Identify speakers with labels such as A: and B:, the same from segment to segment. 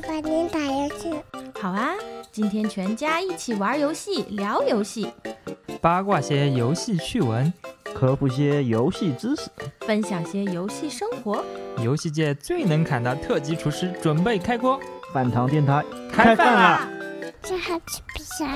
A: 爸爸，您打游戏。
B: 好啊，今天全家一起玩游戏、聊游戏，
C: 八卦些游戏趣闻，
D: 科普些游戏知识，
B: 分享些游戏生活。
C: 游戏界最能砍的特级厨师准备开锅，
D: 饭堂电台
C: 开饭啦！
A: 真好吃不啥？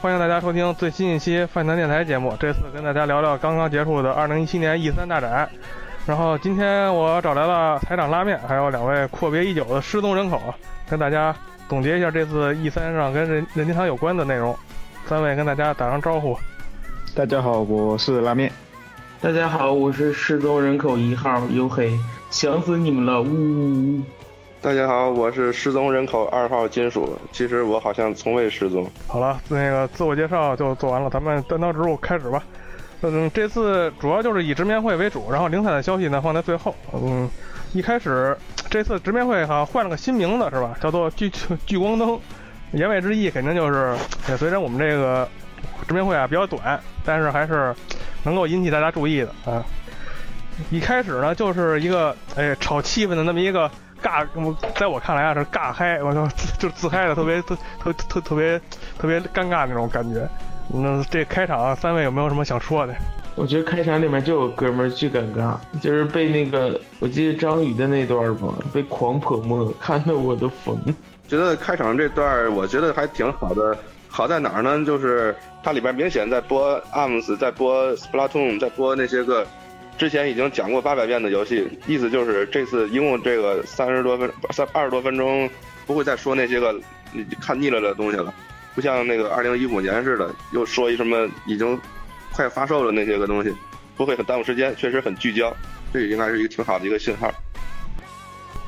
E: 欢迎大家收听最新一期饭堂电台节目。这次跟大家聊聊刚刚结束的2017年 E 三大展。然后今天我找来了台长拉面，还有两位阔别已久的失踪人口，跟大家总结一下这次 E 三上跟任任天堂有关的内容。三位跟大家打声招呼。
F: 大家好，我是拉面。
G: 大家好，我是失踪人口一号黝黑，想死你们了，呜呜呜！
H: 大家好，我是失踪人口二号金属。其实我好像从未失踪。
E: 好了，那个自我介绍就做完了，咱们单刀直入开始吧。嗯，这次主要就是以直面会为主，然后零散的消息呢放在最后。嗯，一开始这次直面会好像换了个新名字是吧？叫做聚聚光灯。言外之意肯定就是也，虽然我们这个直面会啊比较短，但是还是能够引起大家注意的啊。一开始呢就是一个哎炒气氛的那么一个。尬，我在我看来啊是尬嗨，我操，就自嗨的特别特特特特别特别尴尬那种感觉。那这开场三位有没有什么想说的？
G: 我觉得开场里面就有哥们儿巨尴尬，就是被那个我记得张宇的那段吧，被狂泼墨，看得我都疯。
H: 觉得开场这段我觉得还挺好的，好在哪儿呢？就是它里边明显在播 ARMS，在播 Splatoon，在播那些个。之前已经讲过八百遍的游戏，意思就是这次一共这个三十多分三二十多分钟，不会再说那些个你看腻了的东西了，不像那个二零一五年似的，又说一什么已经快发售的那些个东西，不会很耽误时间，确实很聚焦，这应该是一个挺好的一个信号。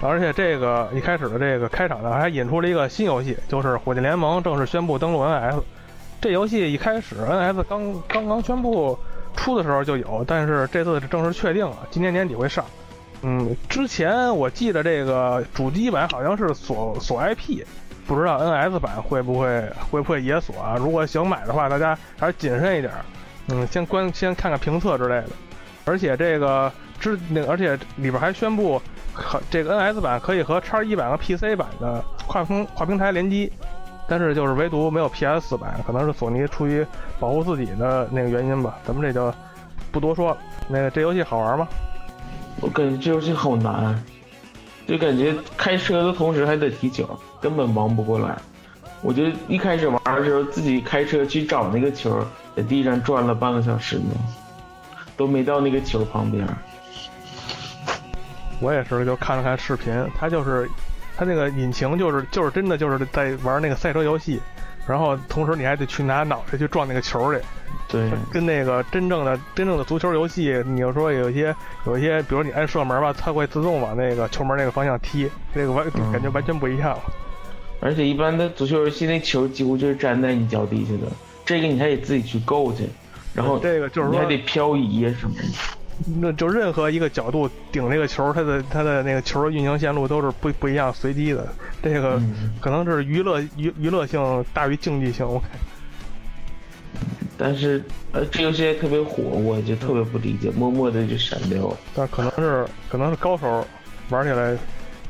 E: 而且这个一开始的这个开场呢，还引出了一个新游戏，就是《火箭联盟》正式宣布登陆 NS。这游戏一开始 NS 刚刚刚宣布。出的时候就有，但是这次是正式确定了，今年年底会上。嗯，之前我记得这个主机版好像是锁锁 IP，不知道 NS 版会不会会不会也锁啊？如果想买的话，大家还是谨慎一点。嗯，先观先看看评测之类的。而且这个之那而且里边还宣布，和这个 NS 版可以和叉一版和 PC 版的跨平跨平台联机。但是就是唯独没有 PS 版，可能是索尼出于保护自己的那个原因吧。咱们这就不多说了。那个这游戏好玩吗？
G: 我感觉这游戏好难，就感觉开车的同时还得提球，根本忙不过来。我就一开始玩的时候，自己开车去找那个球，在地上转了半个小时呢，都没到那个球旁边。
E: 我也是，就看了看视频，他就是。它那个引擎就是就是真的就是在玩那个赛车游戏，然后同时你还得去拿脑袋去撞那个球去，
G: 对，
E: 跟那个真正的真正的足球游戏，你要说有一些有一些，比如你按射门吧，它会自动往那个球门那个方向踢，这个完感觉完全不一样。
G: 而且一般的足球游戏那球几乎就是粘在你脚底下的，这个你还得自己去够去，然后
E: 这个就是
G: 你还得漂移啊什么的。
E: 那就任何一个角度顶这个球，它的它的那个球的运行线路都是不不一样随机的。这个可能是娱乐娱娱乐性大于竞技性。
G: 我但是呃，这游戏特别火，我就特别不理解，默默的就删掉了。
E: 但可能是可能是高手玩起来，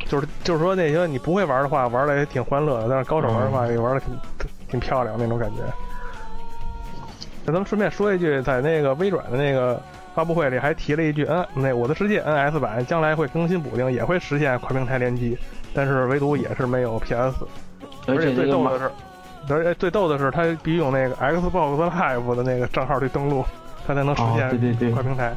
E: 就是就是说那些你不会玩的话，玩的也挺欢乐的；但是高手玩的话，也玩的挺挺漂亮那种感觉。那咱们顺便说一句，在那个微软的那个。发布会里还提了一句，N 那《我的世界》NS 版将来会更新补丁，也会实现跨平台联机，但是唯独也是没有 PS。
G: 而且
E: 最逗的是，而且最逗的是，他必须用那个 Xbox Live 的那个账号去登录，他才能实
G: 哦
E: 现
G: 对对对
E: 跨平台。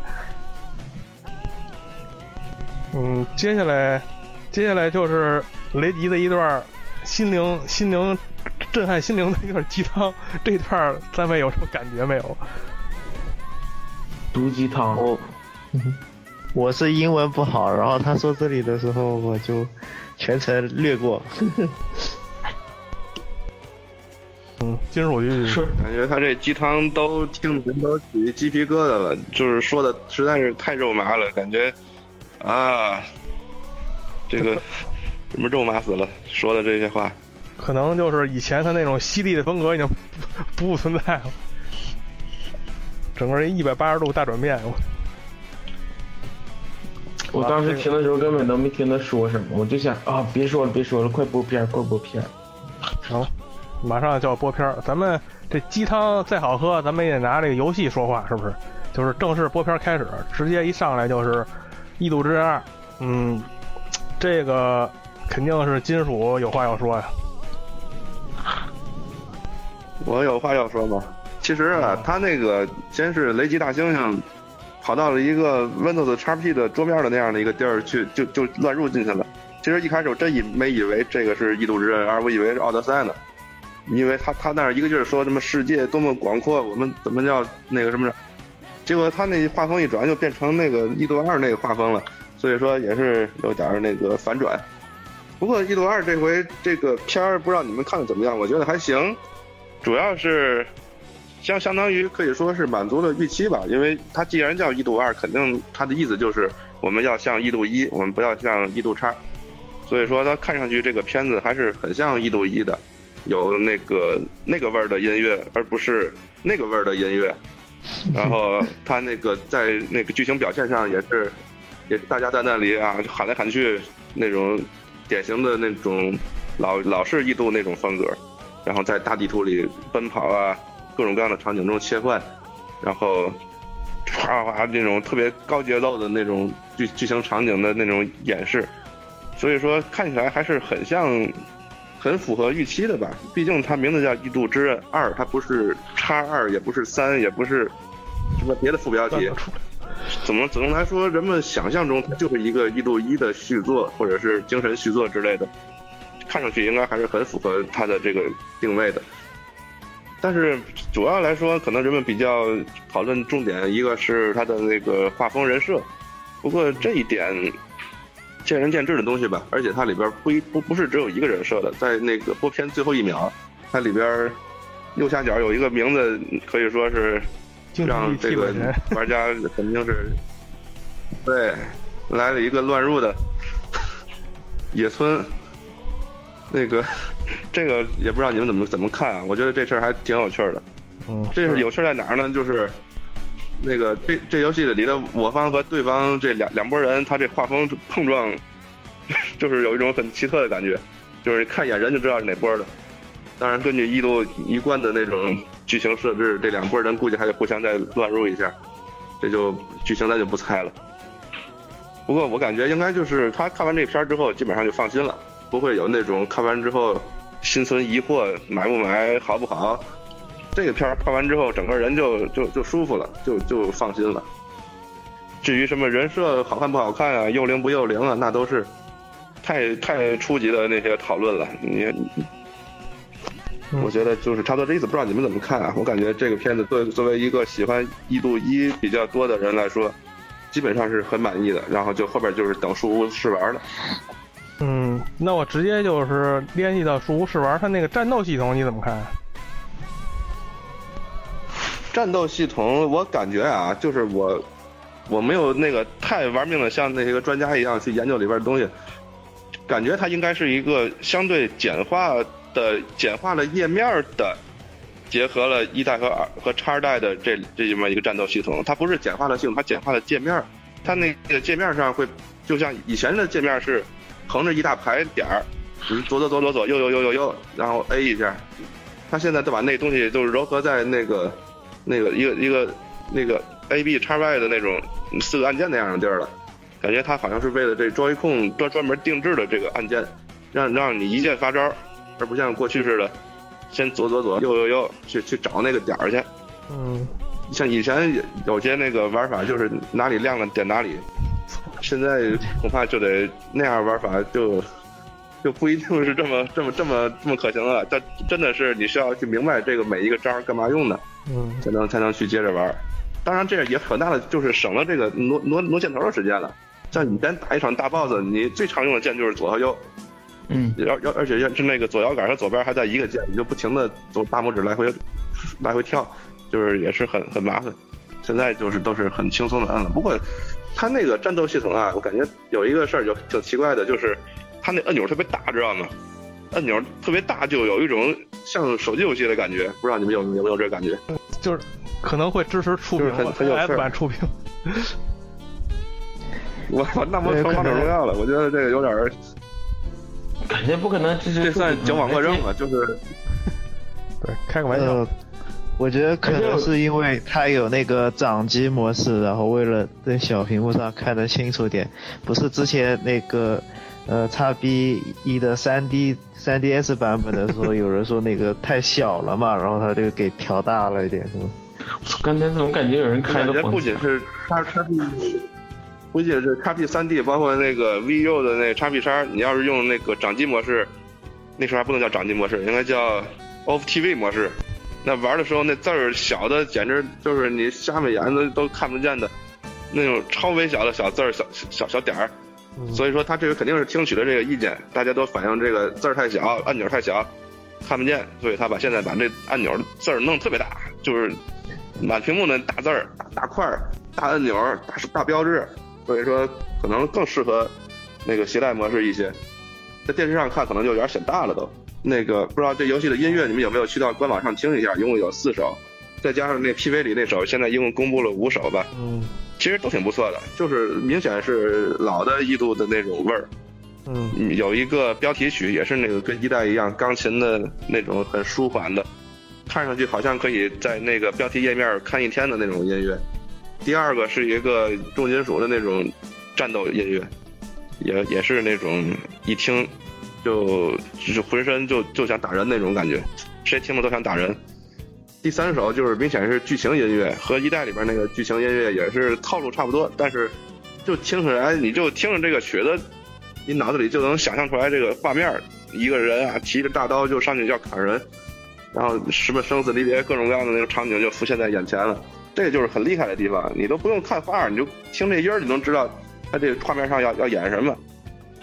E: 嗯，接下来，接下来就是雷迪的一段心灵心灵震撼心灵的一段鸡汤，这段三位有什么感觉没有？
G: 毒鸡汤，
I: 我 我是英文不好，然后他说这里的时候，我就全程略过。
E: 嗯，金属就
G: 是
H: 感觉他这鸡汤都听的人都起鸡皮疙瘩了，就是说的实在是太肉麻了，感觉啊，这个 什么肉麻死了，说的这些话。
E: 可能就是以前他那种犀利的风格已经不 不存在了，整个人一百八十度大转变。我
G: 我当时听的时候根本都没听他说什么，我就想啊，别说了，别说了，快播片儿，快播片儿。
E: 行，马上就要播片儿，咱们这鸡汤再好喝，咱们也得拿这个游戏说话，是不是？就是正式播片儿开始，直接一上来就是《异度之刃二》，嗯，这个肯定是金属有话要说呀。
H: 我有话要说吗？其实啊，他那个先是雷吉大猩猩跑到了一个 Windows XP 的桌面的那样的一个地儿去，就就乱入进去了。其实一开始我真以没以为这个是《异度之刃而》，我以为是《奥德赛》呢，因为他他那儿一个劲儿说什么世界多么广阔，我们怎么叫那个什么，结果他那画风一转就变成那个《异度二》那个画风了，所以说也是有点儿那个反转。不过《异度二》这回这个片儿不知道你们看的怎么样，我觉得还行。主要是相相当于可以说是满足了预期吧，因为它既然叫一度二，肯定它的意思就是我们要像一度一，我们不要像一度叉，所以说它看上去这个片子还是很像一度一的，有那个那个味儿的音乐，而不是那个味儿的音乐。然后它那个在那个剧情表现上也是，也大家在那里啊喊来喊去那种典型的那种老老式异度那种风格。然后在大地图里奔跑啊，各种各样的场景中切换，然后哗哗那种特别高节奏的那种剧剧情场景的那种演示，所以说看起来还是很像，很符合预期的吧。毕竟它名字叫《异度之刃二》，它不是叉二，也不是三，也不是什么别的副标题。怎么总的来说，人们想象中它就是一个《异度一》的续作，或者是精神续作之类的。看上去应该还是很符合它的这个定位的，但是主要来说，可能人们比较讨论重点，一个是它的那个画风人设，不过这一点见仁见智的东西吧。而且它里边不一不不是只有一个人设的，在那个播片最后一秒，它里边右下角有一个名字，可以说是让这个玩家肯定是对来了一个乱入的 野村。那个，这个也不知道你们怎么怎么看啊？我觉得这事儿还挺有趣的。
E: 嗯，
H: 这是有趣在哪儿呢？就是那个这这游戏里的我方和对方这两两拨人，他这画风碰撞，就是有一种很奇特的感觉，就是看一眼人就知道是哪波的。当然，根据一度一贯的那种剧情设置，这两拨人估计还得互相再乱入一下，这就剧情咱就不猜了。不过我感觉应该就是他看完这片儿之后，基本上就放心了。不会有那种看完之后心存疑惑，买不买好不好？这个片儿看完之后，整个人就就就舒服了，就就放心了。至于什么人设好看不好看啊，幼灵不幼灵啊，那都是太太初级的那些讨论了。你，我觉得就是差不多这意思，不知道你们怎么看啊？我感觉这个片子作作为一个喜欢一度一比较多的人来说，基本上是很满意的。然后就后边就是等书屋试玩了。
E: 嗯，那我直接就是联系到树屋试玩，它那个战斗系统你怎么看？
H: 战斗系统我感觉啊，就是我我没有那个太玩命的像那些个专家一样去研究里边的东西，感觉它应该是一个相对简化的、简化了页面的，结合了一代和二和叉二代的这这么一个战斗系统。它不是简化了系统，它简化了界面。它那个界面上会就像以前的界面是。横着一大排点儿，你左左左左左右右右右右，然后 A 一下。他现在都把那东西都糅合在那个那个一个一个那个 A B 叉 Y 的那种四个按键那样的地儿了。感觉他好像是为了这 Joy-Con 专专门定制的这个按键，让让你一键发招，而不像过去似的，先左左左右右右去去找那个点儿去。
E: 嗯，
H: 像以前有些那个玩法就是哪里亮了点哪里，现在恐怕就得那样玩法就就不一定是这么 这么这么这么可行了。但真的是你需要去明白这个每一个招儿干嘛用的，
E: 嗯，
H: 才能才能去接着玩。当然，这样也很大的就是省了这个挪挪挪箭头的时间了。像以前打一场大 boss，你最常用的键就是左和右，
G: 嗯，
H: 要要而且是那个左摇杆和左边还在一个键，你就不停的走大拇指来回来回跳，就是也是很很麻烦。现在就是都是很轻松的按了。不过它那个战斗系统啊，我感觉有一个事儿就挺奇怪的，就是它那按钮特别大，知道吗？按钮特别大，就有一种像手机游戏的感觉。不知道你们有有没有这感觉？
E: 就是可能会支持触屏
H: 就是很很有趣儿
E: S 版触屏。
H: 我我那不成王者荣耀了，我觉得这个有点儿，
G: 感觉不可能支持。
H: 这算矫枉过正吧？就是
E: 对，开个玩笑。
I: 呃，我觉得可能是因为它有那个掌机模式，然后为了在小屏幕上看得清楚点，不是之前那个呃叉 B 一的三 D 三 DS 版本的时候，有人说那个太小了嘛，然后他就给调大了一点，是吗？
G: 刚才怎么感觉有人开
H: 感觉不仅是叉叉 B，不仅是叉 B 三 D，包括那个 VU 的那叉 B 叉，你要是用那个掌机模式，那时候还不能叫掌机模式，应该叫 Off TV 模式。那玩的时候那字儿小的简直就是你瞎眉眼都都看不见的，那种超微小的小字儿、小小小点儿。所以说他这个肯定是听取了这个意见，大家都反映这个字儿太小，按钮太小，看不见，所以他把现在把这按钮字儿弄特别大，就是满屏幕的大字儿、大块儿、大按钮、大大标志，所以说可能更适合那个携带模式一些。在电视上看可能就有点显大了都。那个不知道这游戏的音乐你们有没有去到官网上听一下？一共有四首，再加上那 PV 里那首，现在一共公布了五首吧。
E: 嗯，
H: 其实都挺不错的，就是明显是老的一度的那种味儿。
E: 嗯，
H: 有一个标题曲也是那个跟一代一样，钢琴的那种很舒缓的，看上去好像可以在那个标题页面看一天的那种音乐。第二个是一个重金属的那种战斗音乐，也也是那种一听就就是浑身就就想打人那种感觉，谁听了都想打人。第三首就是明显是剧情音乐，和一代里边那个剧情音乐也是套路差不多，但是就听起来你就听着这个曲子，你脑子里就能想象出来这个画面，一个人啊提着大刀就上去要砍人，然后什么生死离别各种各样的那个场景就浮现在眼前了，这就是很厉害的地方，你都不用看画，你就听这音儿，你能知道他这个画面上要要演什么。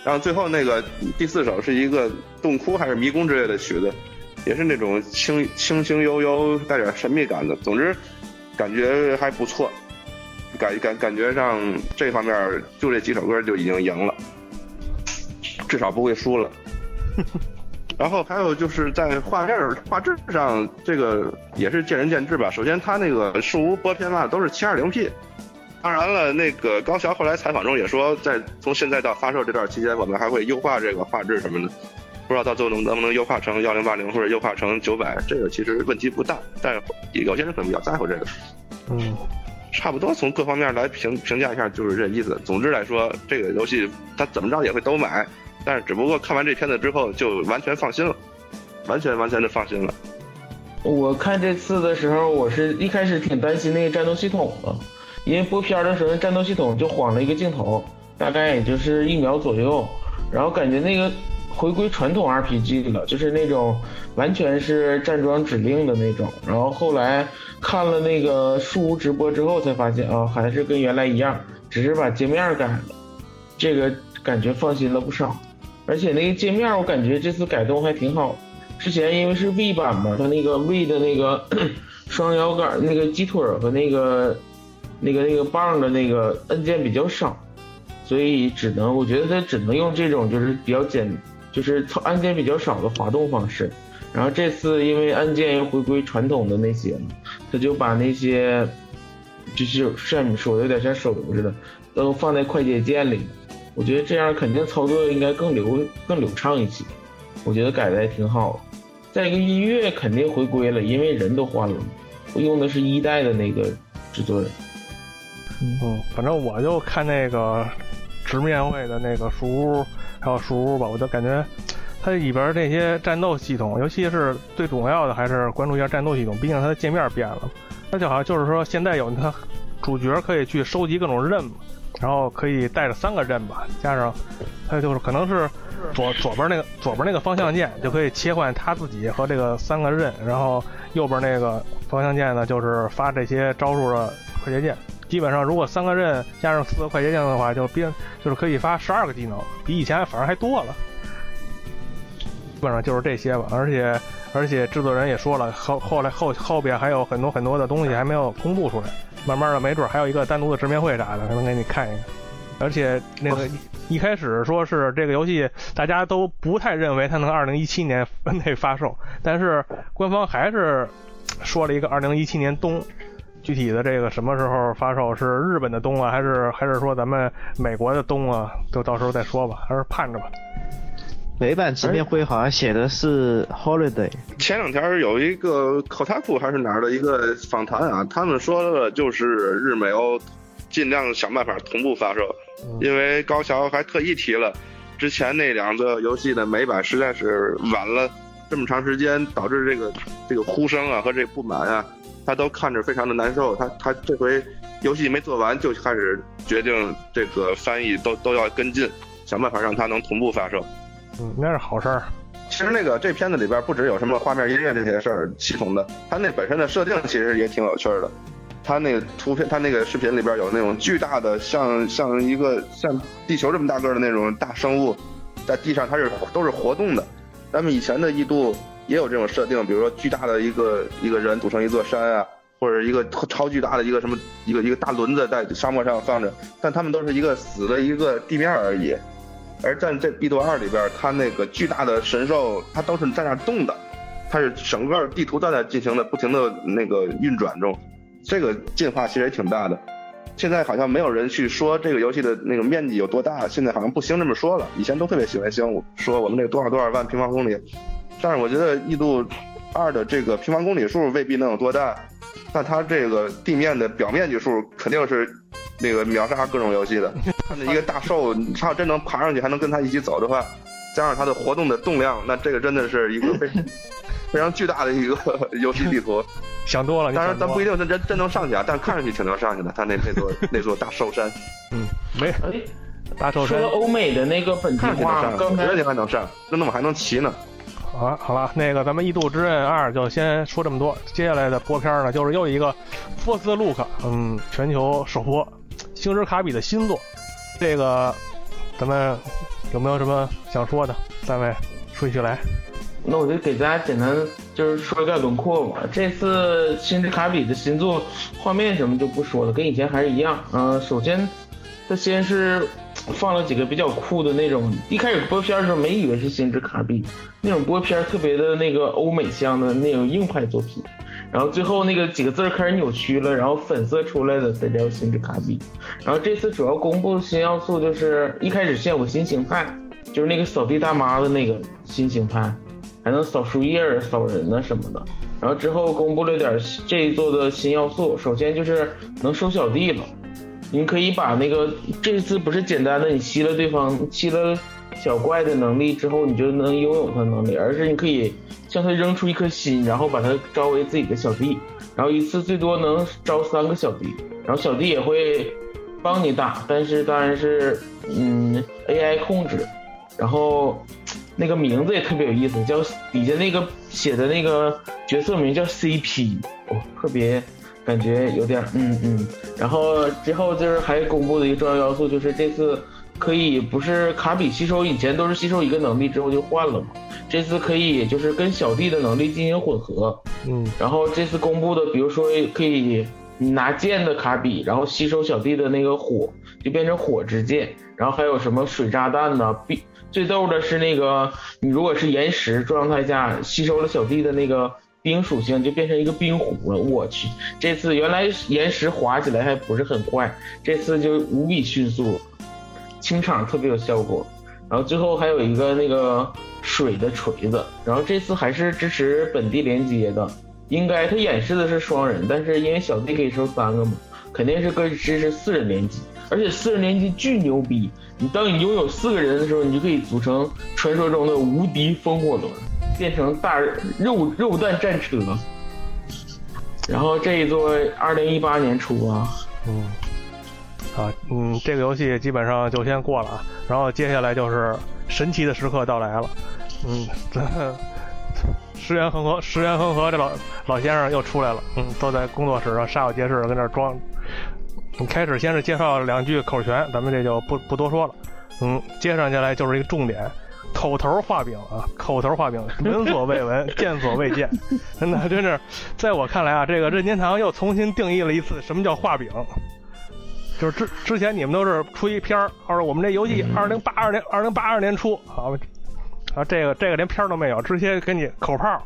H: 然后最后那个第四首是一个洞窟还是迷宫之类的曲子，也是那种轻轻轻悠悠带点神秘感的，总之感觉还不错，感感感觉上这方面就这几首歌就已经赢了，至少不会输了。然后还有就是在画面画质上，这个也是见仁见智吧。首先，它那个树屋播片嘛都是 720P，当然了，那个高桥后来采访中也说，在从现在到发售这段期间，我们还会优化这个画质什么的，不知道到最后能能不能优化成幺零八零或者优化成九百，这个其实问题不大，但是有些人可能比较在乎这个。
E: 嗯，
H: 差不多从各方面来评评价一下，就是这意思。总之来说，这个游戏它怎么着也会都买，但是只不过看完这片子之后就完全放心了，完全完全的放心了。
G: 我看这次的时候，我是一开始挺担心那个战斗系统的，因为播片的时候战斗系统就晃了一个镜头，大概也就是一秒左右，然后感觉那个回归传统 RPG 了，就是那种完全是站桩指令的那种。然后后来看了那个树屋直播之后，才发现啊，还是跟原来一样，只是把界面改了，这个感觉放心了不少。而且那个界面我感觉这次改动还挺好。之前因为是 V 版嘛，它那个 V 的那个 双摇杆、那个鸡腿和那个那个那个棒的那个按键比较少，所以只能我觉得它只能用这种就是比较简，就是操按键比较少的滑动方式。然后这次因为按键又回归传统的那些了，他就把那些就是像你说的有点像手游似的，都放在快捷键里。我觉得这样肯定操作应该更流更流畅一些。我觉得改的还挺好。再一个音乐肯定回归了，因为人都换了，我用的是一代的那个制作人，
E: 嗯，反正我就看那个直面会的那个树屋，还有树屋吧，我就感觉它里边这些战斗系统，尤其是最重要的还是关注一下战斗系统，毕竟它的界面变了。它就好像就是说现在有它主角可以去收集各种刃，然后可以带着三个刃吧，加上它就是可能是左左边那个左边那个方向键就可以切换他自己和这个三个刃，然后右边那个方向键呢就是发这些招数的快捷键。基本上如果三个刃加上四个快捷键的话，就变就是可以发十二个技能，比以前反而还多了。基本上就是这些吧，而且而且制作人也说了，后后来后后边还有很多很多的东西还没有公布出来，慢慢的没准还有一个单独的直面会啥的，可能给你看一看。而且那个一开始说是这个游戏，大家都不太认为它能二零一七年内发售，但是官方还是说了一个二零一七年冬。具体的这个什么时候发售，是日本的冬啊，还是还是说咱们美国的冬啊？就到时候再说吧，还是盼着吧。
I: 美版直面会好像写的是 holiday。
H: 前两天有一个 Kotaku 还是哪儿的一个访谈啊，他们说的就是日美欧尽量想办法同步发售，因为高桥还特意提了，之前那两个游戏的美版实在是晚了这么长时间，导致这个这个呼声啊和这不满啊。他都看着非常的难受，他他这回游戏没做完就开始决定这个翻译都都要跟进，想办法让它能同步发售。
E: 嗯，那是好事儿。
H: 其实那个这片子里边不只有什么画面、音乐这些事儿系统的，它那本身的设定其实也挺有趣的。它那个图片，它那个视频里边有那种巨大的，像像一个像地球这么大个的那种大生物，在地上它是都是活动的。咱们以前的异度。也有这种设定，比如说巨大的一个一个人组成一座山啊，或者一个超巨大的一个什么一个一个大轮子在沙漠上放着，但他们都是一个死的一个地面而已。而在这《B 度二》里边，它那个巨大的神兽，它都是在那动的，它是整个地图都在进行的不停的那个运转中，这个进化其实也挺大的。现在好像没有人去说这个游戏的那个面积有多大，现在好像不兴这么说了，以前都特别喜欢兴说我们这多少多少万平方公里。但是我觉得《异度二》的这个平方公里数未必能有多大，但它这个地面的表面积数肯定是那个秒杀各种游戏的。它的一个大兽，它要真能爬上去，还能跟它一起走的话，加上它的活动的动量，那这个真的是一个非 非常巨大的一个 游戏地图。
E: 想多了，
H: 当然咱不一定真真真能上去啊，但看上去挺能上去的。它那那座那座大兽山，
E: 嗯，没大兽山。
G: 说欧美的那个本地化，
H: 刚才你还能上，那怎么还能骑呢。
E: 好了好了，那个咱们《异度之刃二》就先说这么多。接下来的播片呢，就是又一个《Force Look》，嗯，全球首播，星之卡比的新作。这个咱们有没有什么想说的？三位顺序来。
G: 那我就给大家简单就是说一个轮廓吧。这次星之卡比的新作，画面什么就不说了，跟以前还是一样。嗯，首先它先是。放了几个比较酷的那种，一开始播片的时候没以为是星之卡比，那种播片特别的那个欧美向的那种硬派作品，然后最后那个几个字儿开始扭曲了，然后粉色出来的才叫星之卡比。然后这次主要公布的新要素就是一开始先有个新形态，就是那个扫地大妈的那个新形态，还能扫树叶、扫人呢什么的。然后之后公布了点这一座的新要素，首先就是能收小弟了。你可以把那个这次不是简单的，你吸了对方吸了小怪的能力之后，你就能拥有他能力，而是你可以向他扔出一颗心，然后把他招为自己的小弟，然后一次最多能招三个小弟，然后小弟也会帮你打，但是当然是嗯 AI 控制，然后那个名字也特别有意思，叫底下那个写的那个角色名叫 CP，哦，特别。感觉有点嗯嗯，然后之后就是还公布的一个重要要素，就是这次可以不是卡比吸收，以前都是吸收一个能力之后就换了嘛，这次可以就是跟小弟的能力进行混合，
E: 嗯，
G: 然后这次公布的，比如说可以拿剑的卡比，然后吸收小弟的那个火，就变成火之剑，然后还有什么水炸弹呢？必最逗的是那个你如果是岩石状态下吸收了小弟的那个。冰属性就变成一个冰壶了，我去！这次原来岩石滑起来还不是很快，这次就无比迅速，清场特别有效果。然后最后还有一个那个水的锤子，然后这次还是支持本地连接的，应该它演示的是双人，但是因为小弟可以收三个嘛，肯定是可以支持四人联机，而且四人联机巨牛逼。你当你拥有四个人的时候，你就可以组成传说中的无敌风火轮，变成大肉肉弹战车。然后这一座二零一八年出啊，
E: 嗯，啊，嗯，这个游戏基本上就先过了啊，然后接下来就是神奇的时刻到来了，嗯，这石原恒河，石原恒河这老老先生又出来了，嗯，坐在工作室上煞有介事的跟那装。开始先是介绍两句口诀，咱们这就不不多说了，嗯，接上下来就是一个重点。口头画饼啊，口头画饼，闻所未闻，见所未见，真的，真是，在我看来啊，这个任天堂又重新定义了一次什么叫画饼。就是之之前你们都是出一片儿，或者我们这游戏二零八二年二零八二年出，好，啊，这个这个连片儿都没有，直接给你口炮。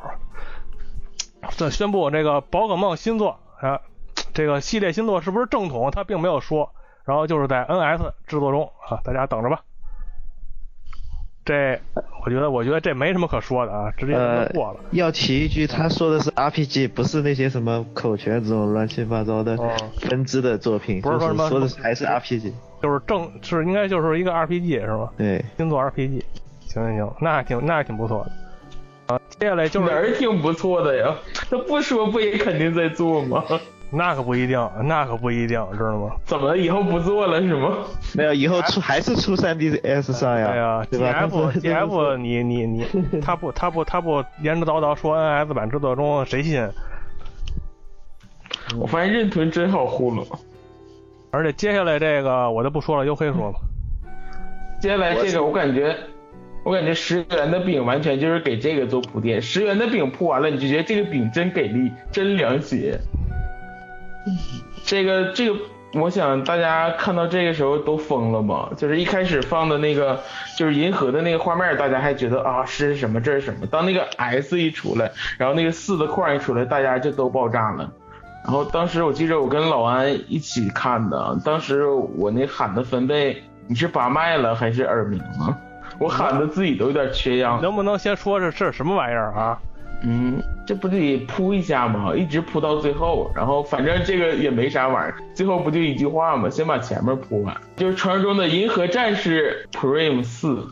E: 这宣布这个宝可梦新作啊，这个系列新作是不是正统？他并没有说，然后就是在 NS 制作中啊，大家等着吧。这，我觉得，我觉得这没什么可说的啊，直接就过了。
I: 要提一句，他说的是 RPG，不是那些什么口诀这种乱七八糟的分支的作品。
E: 不是说什么，
I: 说的还是 RPG，
E: 就是正是应该就是一个 RPG 是吗？
I: 对，
E: 星座 RPG。行行行，那还挺那还挺不错的。啊，接下来就是
G: 哪儿挺不错的呀？他不说不也肯定在做吗？
E: 那可不一定，那可不一定，知道吗？
G: 怎么以后不做了是吗？
I: 没有，以后出还是出 3DS 上呀。
E: 对呀
I: ，G
E: F G F，你你你，他不他不他不言之凿凿说 NS 版制作中，谁信？
G: 我发现任屯真好糊弄。
E: 而且接下来这个我就不说了，由黑说吧。
G: 接下来这个我感觉，我感觉十元的饼完全就是给这个做铺垫，十元的饼铺完了，你就觉得这个饼真给力，真凉血。这个这个，我想大家看到这个时候都疯了吧？就是一开始放的那个，就是银河的那个画面，大家还觉得啊是什么这是什么？当那个 S 一出来，然后那个四的框一出来，大家就都爆炸了。然后当时我记着我跟老安一起看的，当时我那喊的分贝，你是把脉了还是耳鸣啊？我喊的自己都有点缺氧。
E: 能不能先说这是什么玩意儿啊？
G: 嗯，这不得铺一下吗？一直铺到最后，然后反正这个也没啥玩意儿，最后不就一句话吗？先把前面铺完，就是传说中的银河战士 Prime 四。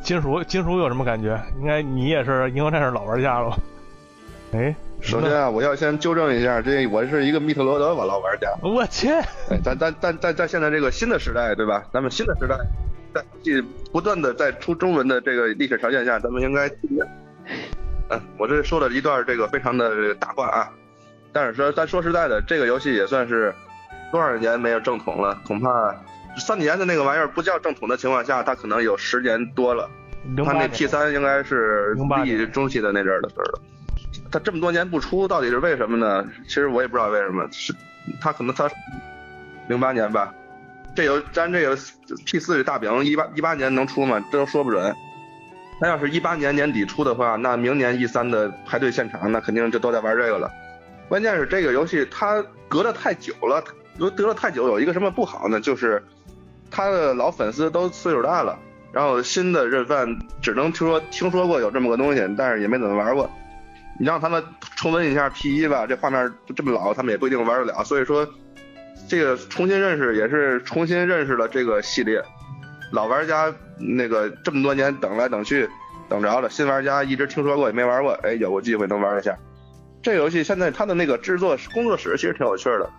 E: 金属金属有什么感觉？应该你也是银河战士老玩家了。哎，
H: 首先啊，我要先纠正一下，这我是一个密特罗德老玩家。
E: 我去！
H: 哎，咱咱咱在在现在这个新的时代，对吧？咱们新的时代，在不断的在出中文的这个历史条件下，咱们应该。嗯，我这说了一段这个非常的大话啊，但是说咱说实在的，这个游戏也算是多少年没有正统了，恐怕三年的那个玩意儿不叫正统的情况下，它可能有十年多了。它那 P 三应该是第中期的那阵儿的事儿了。它这么多年不出，到底是为什么呢？其实我也不知道为什么，是它可能它零八年吧，这游咱这个 P 四这大饼一八一八年能出吗？这都说不准。那要是一八年年底出的话，那明年 E 三的排队现场，那肯定就都在玩这个了。关键是这个游戏它隔得太久了，隔隔了太久，有一个什么不好呢？就是他的老粉丝都岁数大了，然后新的认犯只能听说听说过有这么个东西，但是也没怎么玩过。你让他们重温一下 P 一吧，这画面这么老，他们也不一定玩得了。所以说，这个重新认识也是重新认识了这个系列。老玩家那个这么多年等来等去，等着了。新玩家一直听说过也没玩过，哎，有个机会能玩一下。这个游戏现在它的那个制作工作室其实挺有趣的，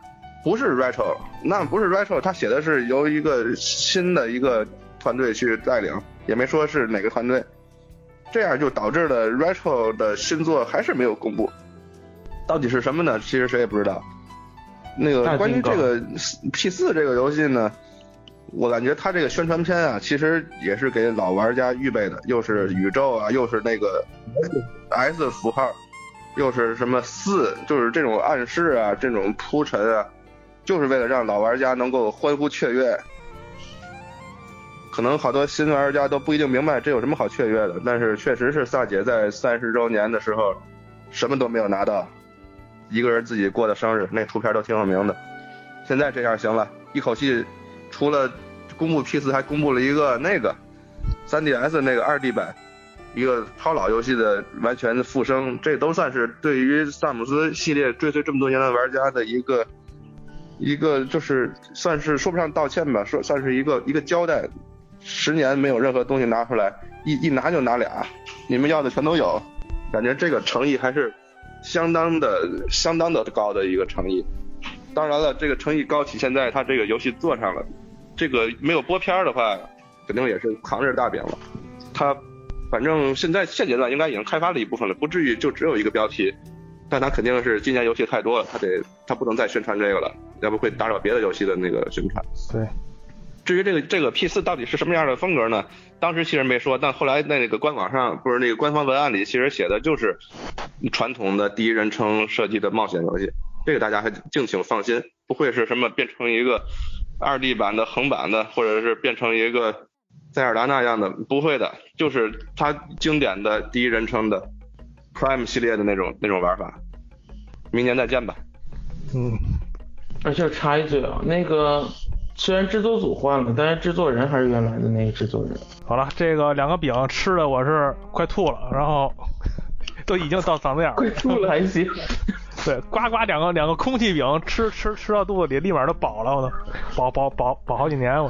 H: 不是 Retro，那不是 Retro，他写的是由一个新的一个团队去带领，也没说是哪个团队。这样就导致了 Retro 的新作还是没有公布，到底是什么呢？其实谁也不知道。那个关于这个 P 四这个游戏呢？我感觉他这个宣传片啊，其实也是给老玩家预备的，又是宇宙啊，又是那个 S 符号，又是什么四，就是这种暗示啊，这种铺陈啊，就是为了让老玩家能够欢呼雀跃。可能好多新玩家都不一定明白这有什么好雀跃的，但是确实是萨姐在三十周年的时候什么都没有拿到，一个人自己过的生日，那图片都挺有名的。现在这样行了，一口气。除了公布 P 四，还公布了一个那个 3DS 那个二 D 版，一个超老游戏的完全的复生，这都算是对于萨姆斯系列追随这么多年的玩家的一个一个就是算是说不上道歉吧，说算是一个一个交代。十年没有任何东西拿出来，一一拿就拿俩，你们要的全都有，感觉这个诚意还是相当的相当的高的一个诚意。当然了，这个诚意高体现在他这个游戏做上了，这个没有播片儿的话，肯定也是扛着大饼了。他反正现在现阶段应该已经开发了一部分了，不至于就只有一个标题。但他肯定是今年游戏太多了，他得他不能再宣传这个了，要不会打扰别的游戏的那个宣传。
E: 对。
H: 至于这个这个 P 四到底是什么样的风格呢？当时其实没说，但后来那个官网上不是那个官方文案里其实写的就是传统的第一人称设计的冒险游戏，这个大家还敬请放心，不会是什么变成一个二 D 版的横版的，或者是变成一个塞尔达那样的，不会的，就是它经典的第一人称的 Prime 系列的那种那种玩法。明年再见吧。
E: 嗯，
G: 而且插一嘴啊，那个。虽然制作组换了，但是制作人还是原来的那个制作人。
E: 好了，这个两个饼吃的我是快吐了，然后都已经到嗓子眼了。
G: 快吐了还行。
E: 对，呱呱两个两个空气饼吃吃吃到肚子里，立马都饱了，我都饱饱饱饱好几年我。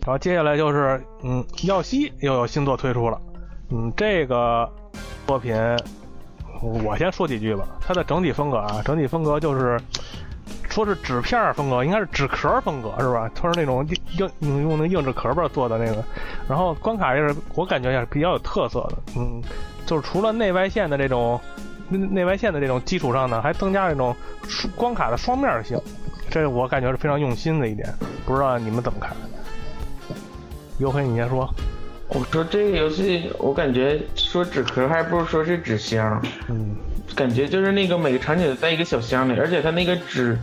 E: 然后接下来就是嗯，耀西又有新作推出了，嗯，这个作品我先说几句吧。它的整体风格啊，整体风格就是。说是纸片风格，应该是纸壳风格是吧？它是那种硬硬用那硬纸壳吧做的那个，然后关卡也是我感觉也是比较有特色的，嗯，就是除了内外线的这种内外线的这种基础上呢，还增加这种光卡的双面性，这我感觉是非常用心的一点，不知道你们怎么看？优黑，你先说。
G: 我说这个游戏，我感觉说纸壳还不如说是纸箱，
E: 嗯，
G: 感觉就是那个每个场景在一个小箱里，而且它那个纸。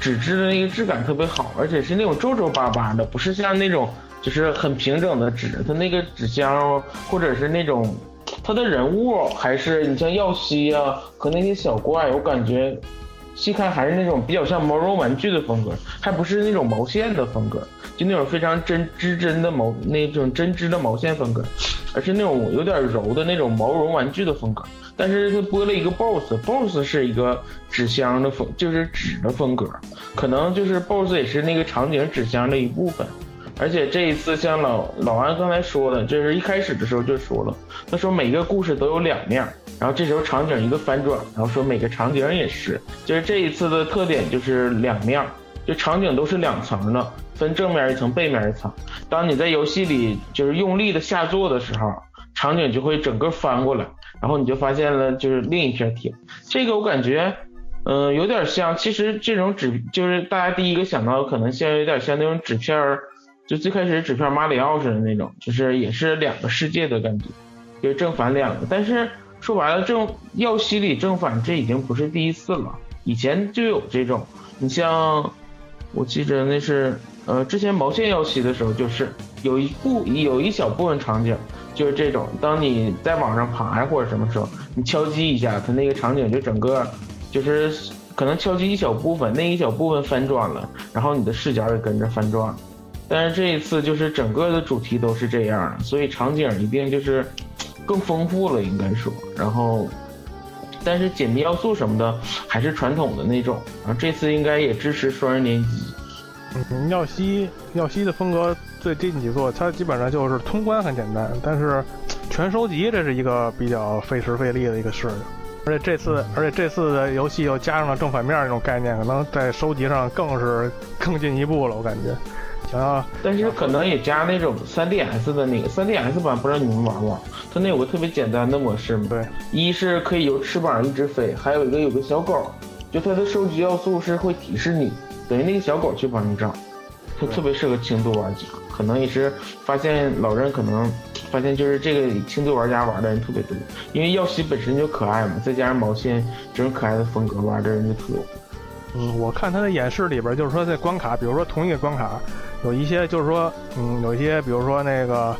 G: 纸质的那个质感特别好，而且是那种皱皱巴巴的，不是像那种就是很平整的纸。它那个纸箱或者是那种它的人物，还是你像耀西啊和那些小怪，我感觉细看还是那种比较像毛绒玩具的风格，还不是那种毛线的风格，就那种非常针织针的毛那种针织的毛线风格，而是那种有点柔的那种毛绒玩具的风格。但是他播了一个 BOSS，BOSS 是一个纸箱的风，就是纸的风格，可能就是 BOSS 也是那个场景纸箱的一部分。而且这一次像老老安刚才说的，就是一开始的时候就说了，他说每个故事都有两面，然后这时候场景一个翻转，然后说每个场景也是，就是这一次的特点就是两面，就场景都是两层的，分正面一层，背面一层。当你在游戏里就是用力的下坐的时候，场景就会整个翻过来。然后你就发现了，就是另一片天。这个我感觉，嗯，有点像。其实这种纸，就是大家第一个想到可能像有点像那种纸片儿，就最开始纸片马里奥似的那种，就是也是两个世界的感觉，就是正反两个。但是说白了，这种耀西里正反这已经不是第一次了，以前就有这种。你像，我记得那是，呃，之前毛线耀西的时候，就是有一部有一小部分场景。就是这种，当你在往上爬呀或者什么时候，你敲击一下，它那个场景就整个就是可能敲击一小部分，那一小部分翻转了，然后你的视角也跟着翻转。但是这一次就是整个的主题都是这样，所以场景一定就是更丰富了，应该说。然后，但是解密要素什么的还是传统的那种。然后这次应该也支持双人联机。
E: 嗯，耀西耀西的风格。最近几座，它基本上就是通关很简单，但是全收集这是一个比较费时费力的一个事情。而且这次，而且这次的游戏又加上了正反面这种概念，可能在收集上更是更进一步了。我感觉，想要，
G: 但是可能也加那种 3DS 的那个 3DS 版，不知道你们玩不玩？它那有个特别简单的模式嘛？
E: 对，
G: 一是可以由翅膀一直飞，还有一个有个小狗，就它的收集要素是会提示你，等于那个小狗去帮你找，它特别适合轻度玩家。可能也是发现老人可能发现就是这个轻度玩家玩的人特别多，因为耀西本身就可爱嘛，再加上毛线这种可爱的风格，玩的人就特多。
E: 嗯，我看他的演示里边，就是说在关卡，比如说同一个关卡，有一些就是说，嗯，有一些比如说那个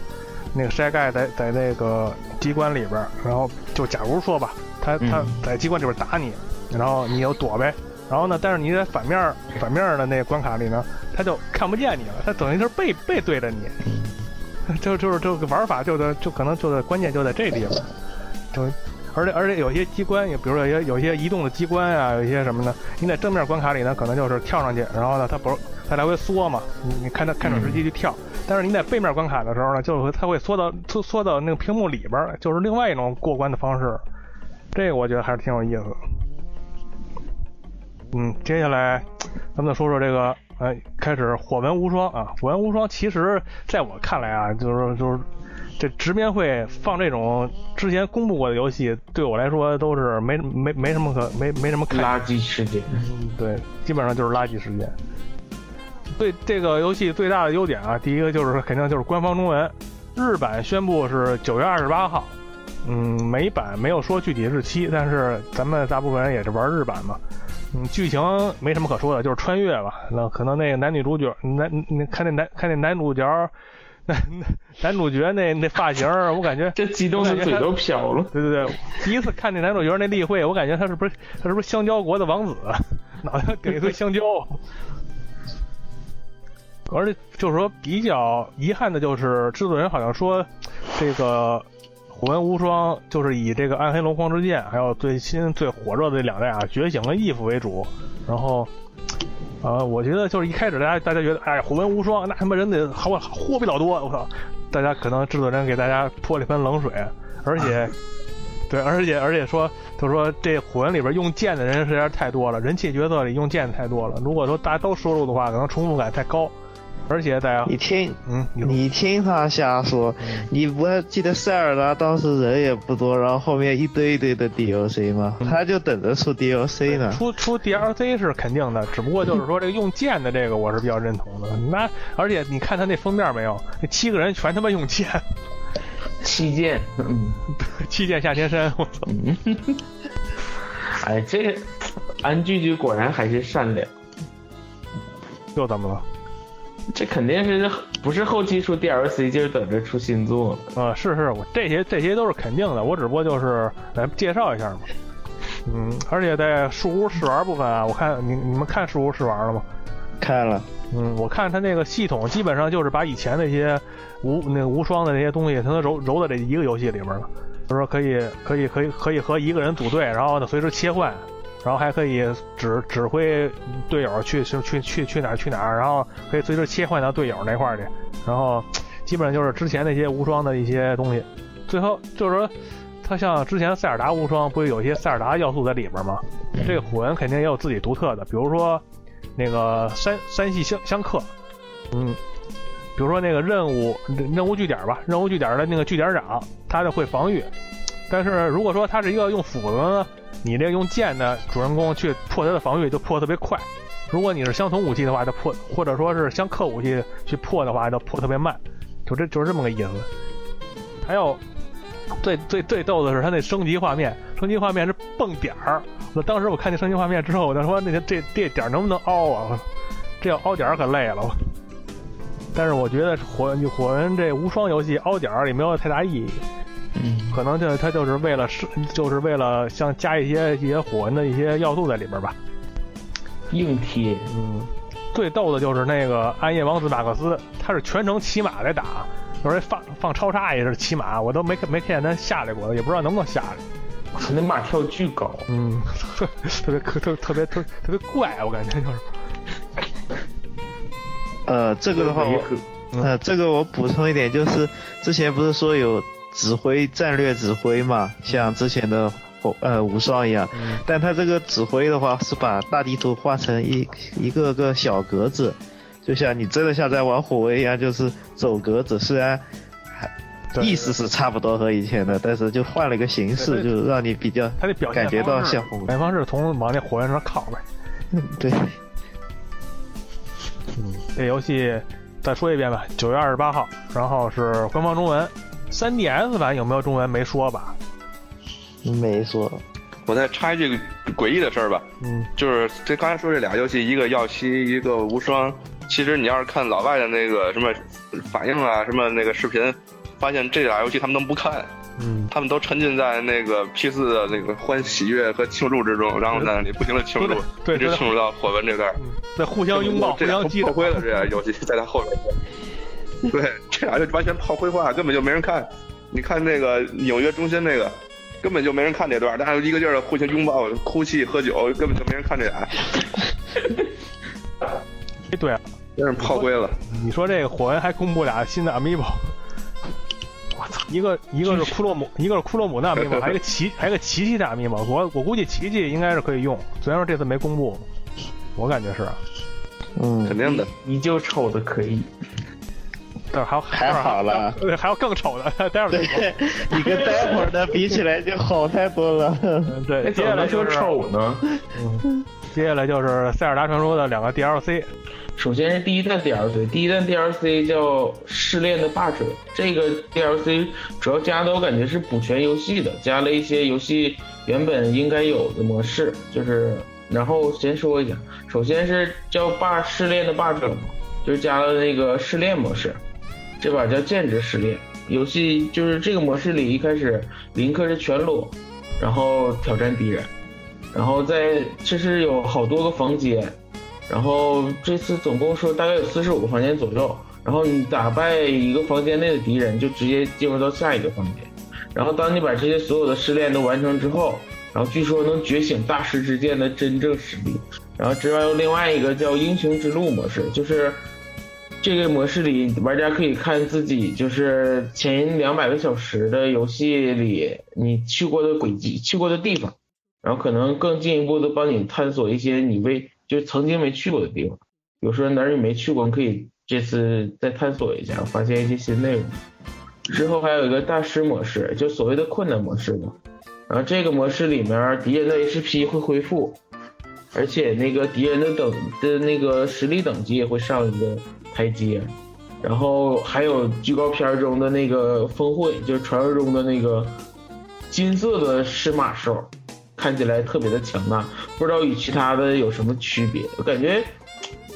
E: 那个筛盖在在那个机关里边，然后就假如说吧，他他在机关里边打你，然后你就躲呗。然后呢？但是你在反面反面的那个关卡里呢，他就看不见你了，他等于是背背对着你，就就是这个玩法就在就可能就在关键就在这地方，就而且而且有些机关，也比如说有些有些移动的机关啊，有一些什么呢？你在正面关卡里呢，可能就是跳上去，然后呢，它不是它来回缩嘛，你你看它看准时机去跳。但是你在背面关卡的时候呢，就是它会缩到缩缩到那个屏幕里边，就是另外一种过关的方式。这个我觉得还是挺有意思。嗯，接下来咱们再说说这个，呃，开始火纹无双啊，火纹无双其实在我看来啊，就是就是这直面会放这种之前公布过的游戏，对我来说都是没没没什么可没没什么看
G: 垃圾时间。
E: 嗯，对，基本上就是垃圾时间。对这个游戏最大的优点啊，第一个就是肯定就是官方中文，日版宣布是九月二十八号，嗯，美版没有说具体日期，但是咱们大部分人也是玩日版嘛，嗯，剧情没什么可说的，就是穿越吧。那可能那个男女主角，男你看那男看那男主角，男 男主角那那发型，我感觉
G: 这激动的嘴都飘了。
E: 对对对，第一次看那男主角那例会，我感觉他是不是他是不是香蕉国的王子，脑袋顶一堆香蕉。而且就是说比较遗憾的就是制作人好像说，这个虎纹无双就是以这个暗黑龙皇之剑，还有最新最火热的这两代啊觉醒跟 if 为主。然后，呃，我觉得就是一开始大家大家觉得，哎，虎纹无双那他妈人得好货比老多，我操！大家可能制作人给大家泼了一盆冷水，而且，对，而且而且说就说这虎纹里边用剑的人实在是太多了，人气角色里用剑的太多了。如果说大家都收入的话，可能重复感太高。而且大家，
I: 你听，
E: 嗯，
I: 你听他瞎说，你不记得塞尔达当时人也不多，然后后面一堆一堆的 DLC 吗？他就等着出 DLC 呢。
E: 出出 DLC 是肯定的，只不过就是说这个用剑的这个我是比较认同的。那而且你看他那封面没有？那七个人全他妈用剑，
G: 七剑，嗯，
E: 七剑下天山，我操！
G: 哎，这安居居果然还是善良。
E: 又怎么了？
G: 这肯定是不是后期出 DLC，就是等着出新作
E: 啊！是是，我这些这些都是肯定的，我只不过就是来介绍一下嘛。嗯，而且在树屋试玩部分啊，我看你你们看树屋试玩了吗？
I: 看了。
E: 嗯，我看他那个系统基本上就是把以前那些无那个无双的那些东西，它都揉揉在这一个游戏里边了。就是说可以可以可以可以和一个人组队，然后呢随时切换。然后还可以指指挥队友去去去去去哪儿去哪儿，然后可以随时切换到队友那块儿去。然后基本上就是之前那些无双的一些东西。最后就是说，它像之前塞尔达无双，不是有一些塞尔达要素在里边吗？这个火纹肯定也有自己独特的，比如说那个三三系相相克，嗯，比如说那个任务任务据点吧，任务据点的那个据点长，他就会防御。但是如果说他是一个用斧子呢？你这个用剑的主人公去破他的防御就破特别快，如果你是相同武器的话，他破或者说是相克武器去破的话，就破特别慢，就这就是这么个意思。还有最最最逗的是他那升级画面，升级画面是蹦点儿。我当时我看见升级画面之后，我就说那个这这点能不能凹啊？这要凹点儿可累了。但是我觉得火火人这无双游戏凹点儿也没有太大意义。
G: 嗯，
E: 可能就他就是为了是，就是为了像加一些一些火纹的一些要素在里边吧。
G: 硬踢，
E: 嗯，最逗的就是那个暗夜王子马克思，他是全程骑马在打，有人放放超杀也是骑马，我都没没看见他下来过，也不知道能不能下来。
G: 他那马跳巨高，
E: 嗯，特别特特别特特别怪，我感觉就是。
I: 呃，这个的话，呃，这个我补充一点，就是之前不是说有。指挥战略指挥嘛，像之前的火呃无双一样，但他这个指挥的话是把大地图画成一一个个小格子，就像你真的像在玩火纹一样，就是走格子。虽然还意思是差不多和以前的，但是就换了一个形式，就让你比较
E: 他的表
I: 现感觉到像
E: 白方式从往那火焰上靠呗。
I: 嗯，对。
E: 嗯，这游戏再说一遍吧，九月二十八号，然后是官方中文。3DS 版有没有中文没说吧？
I: 没说。
H: 我再插一句诡异的事儿吧。
E: 嗯，
H: 就是这刚才说这俩游戏，一个耀西，一个无双。其实你要是看老外的那个什么反应啊，什么那个视频，发现这俩游戏他们都不看。
E: 嗯。
H: 他们都沉浸在那个 P 四的那个欢喜悦和庆祝之中，然后在那里不停的庆祝，一直庆祝到火纹这段。
E: 在互相拥抱、互相击
H: 破灰了，这俩游戏在他后边。对，这俩就完全炮灰化，根本就没人看。你看那个纽约中心那个，根本就没人看这段，大家一个劲儿的互相拥抱、哭泣、喝酒，根本就没人看这俩。
E: 哎，对啊，
H: 真是炮灰了。
E: 你说这个火纹还公布俩新的 Amiibo，我操，一个一个是库洛姆，一个是库洛姆的 Amiibo，还有一个奇还有一个奇奇的 Amiibo。我我估计奇奇应该是可以用，虽然说这次没公布，我感觉是。
I: 嗯，
H: 肯定的。
G: 你就瞅的可以，
E: 还有
I: 还好了，
E: 对，还有更丑的，待会儿
I: 对，你跟待会儿的比起来就好太多了。
E: 对，接下来
G: 说丑呢。
E: 嗯，接下来就是塞尔达传说的两个 DLC。
G: 首先是第一弹 DLC，第一弹 DLC 叫《试炼的霸者》，这个 DLC 主要加的我感觉是补全游戏的，加了一些游戏原本应该有的模式，就是。然后先说一下，首先是叫霸试炼的霸者嘛，就是加了那个试炼模式，这把叫剑之试炼。游戏就是这个模式里，一开始林克是全裸，然后挑战敌人，然后在这是有好多个房间，然后这次总共说大概有四十五个房间左右，然后你打败一个房间内的敌人，就直接进入到下一个房间，然后当你把这些所有的试炼都完成之后。然后据说能觉醒大师之剑的真正实力，然后之外有另外一个叫英雄之路模式，就是这个模式里玩家可以看自己就是前两百个小时的游戏里你去过的轨迹、去过的地方，然后可能更进一步的帮你探索一些你未就曾经没去过的地方，有时候哪儿你没去过，你可以这次再探索一下，发现一些新内容。之后还有一个大师模式，就所谓的困难模式嘛。然后这个模式里面，敌人的 HP 会恢复，而且那个敌人的等的那个实力等级也会上一个台阶。然后还有预告片中的那个峰会，就是传说中的那个金色的狮马兽，看起来特别的强大，不知道与其他的有什么区别。我感觉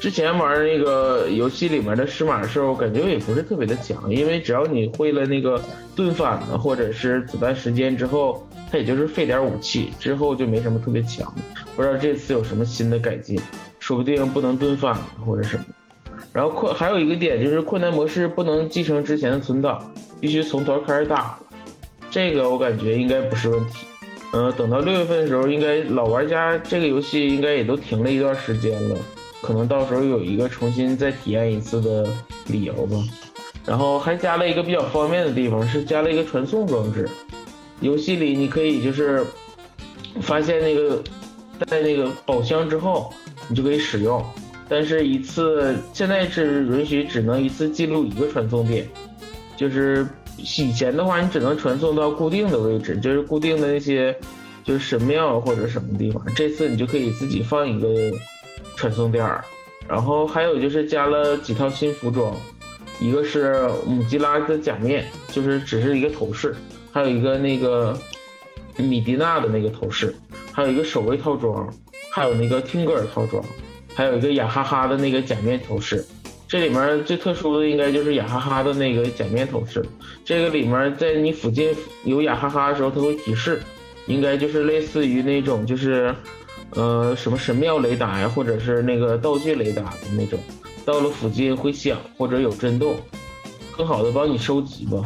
G: 之前玩那个游戏里面的狮马兽，感觉也不是特别的强，因为只要你会了那个盾反的或者是子弹时间之后。它也就是废点武器，之后就没什么特别强的。不知道这次有什么新的改进，说不定不能盾反或者什么。然后困还有一个点就是困难模式不能继承之前的存档，必须从头开始打。这个我感觉应该不是问题。嗯，等到六月份的时候，应该老玩家这个游戏应该也都停了一段时间了，可能到时候有一个重新再体验一次的理由吧。然后还加了一个比较方便的地方，是加了一个传送装置。游戏里你可以就是发现那个在那个宝箱之后，你就可以使用，但是一次现在是允许只能一次记录一个传送点，就是以前的话你只能传送到固定的位置，就是固定的那些就是神庙或者什么地方，这次你就可以自己放一个传送点儿，然后还有就是加了几套新服装，一个是姆吉拉的假面，就是只是一个头饰。还有一个那个米迪娜的那个头饰，还有一个守卫套装，还有那个听格尔套装，还有一个雅哈哈的那个假面头饰。这里面最特殊的应该就是雅哈哈的那个假面头饰。这个里面在你附近有雅哈哈的时候，它会提示，应该就是类似于那种就是呃什么神庙雷达呀，或者是那个道具雷达的那种，到了附近会响或者有震动，更好的帮你收集吧。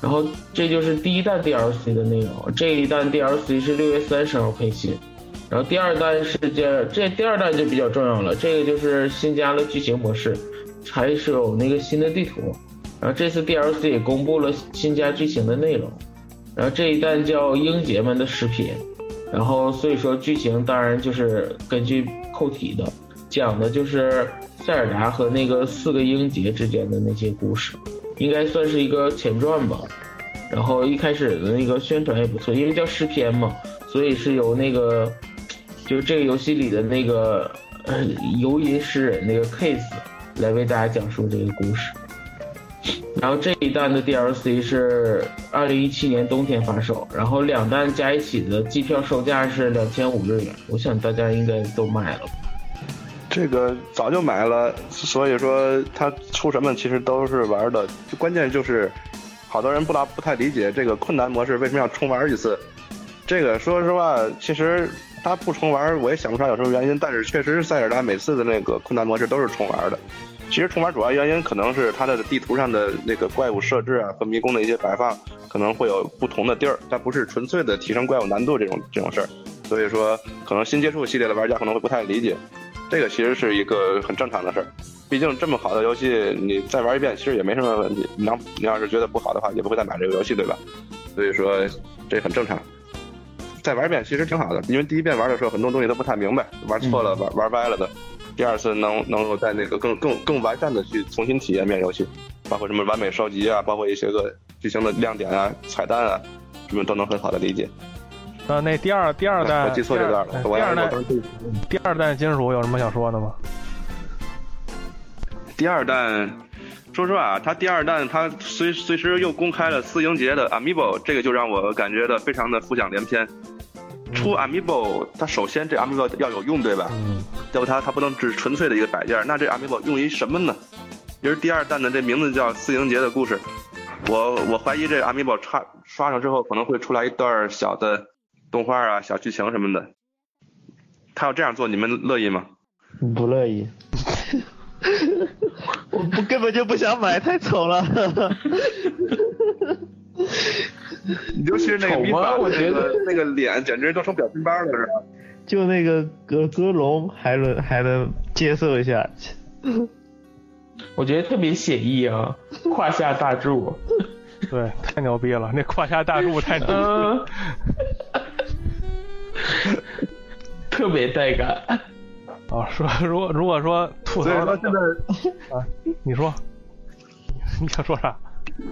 G: 然后这就是第一弹 DLC 的内容，这一弹 DLC 是六月三十号更新，然后第二弹是这这第二弹就比较重要了，这个就是新加了剧情模式，还是有那个新的地图，然后这次 DLC 也公布了新加剧情的内容，然后这一弹叫英杰们的视频，然后所以说剧情当然就是根据扣题的，讲的就是塞尔达和那个四个英杰之间的那些故事。应该算是一个前传吧，然后一开始的那个宣传也不错，因为叫诗篇嘛，所以是由那个，就是这个游戏里的那个游吟诗人那个 Case 来为大家讲述这个故事。然后这一弹的 DLC 是二零一七年冬天发售，然后两弹加一起的机票售价是两千五日元，我想大家应该都买了。
H: 这个早就买了，所以说它出什么其实都是玩的。关键就是，好多人不大不太理解这个困难模式为什么要重玩一次。这个说实话，其实他不重玩，我也想不出来有什么原因。但是确实是塞尔达每次的那个困难模式都是重玩的。其实重玩主要原因可能是它的地图上的那个怪物设置啊和迷宫的一些摆放可能会有不同的地儿，但不是纯粹的提升怪物难度这种这种事儿。所以说，可能新接触系列的玩家可能会不太理解，这个其实是一个很正常的事儿。毕竟这么好的游戏，你再玩一遍其实也没什么问题。你要你要是觉得不好的话，也不会再买这个游戏，对吧？所以说这很正常。再玩一遍其实挺好的，因为第一遍玩的时候很多东西都不太明白，玩错了、玩玩歪了的。第二次能能够在那个更更更完善的去重新体验一遍游戏，包括什么完美收集啊，包括一些个剧情的亮点啊、彩蛋啊，什么都能很好的理解。
E: 呃，那第二第二代，
H: 我记错这段了。
E: 第二代，第二代金属有什么想说的吗？
H: 第二代，说实话，它第二代它随随时又公开了四英杰的 Amiibo，这个就让我感觉到非常的浮想联翩。出 Amiibo，它首先这 Amiibo 要有用，对吧？
E: 嗯。
H: 要不它它不能只是纯粹的一个摆件，那这 Amiibo 用于什么呢？其实第二弹的这名字叫四英杰的故事，我我怀疑这 Amiibo 刷刷上之后可能会出来一段小的动画啊、小剧情什么的。他要这样做，你们乐意吗？
I: 不乐意。我不根本就不想买，太丑了。
H: 尤其是那个米法，我觉得那个脸简直都成表情包了，是吧？
I: 就那个歌歌龙还能还能接受一下。
G: 我觉得特别写意啊，胯下大柱。
E: 对，太牛逼了，那胯下大柱太牛逼了。
G: 特别带感。
E: 哦，说如果如果说吐槽，
H: 他现在
E: 啊，你说，你 想说啥？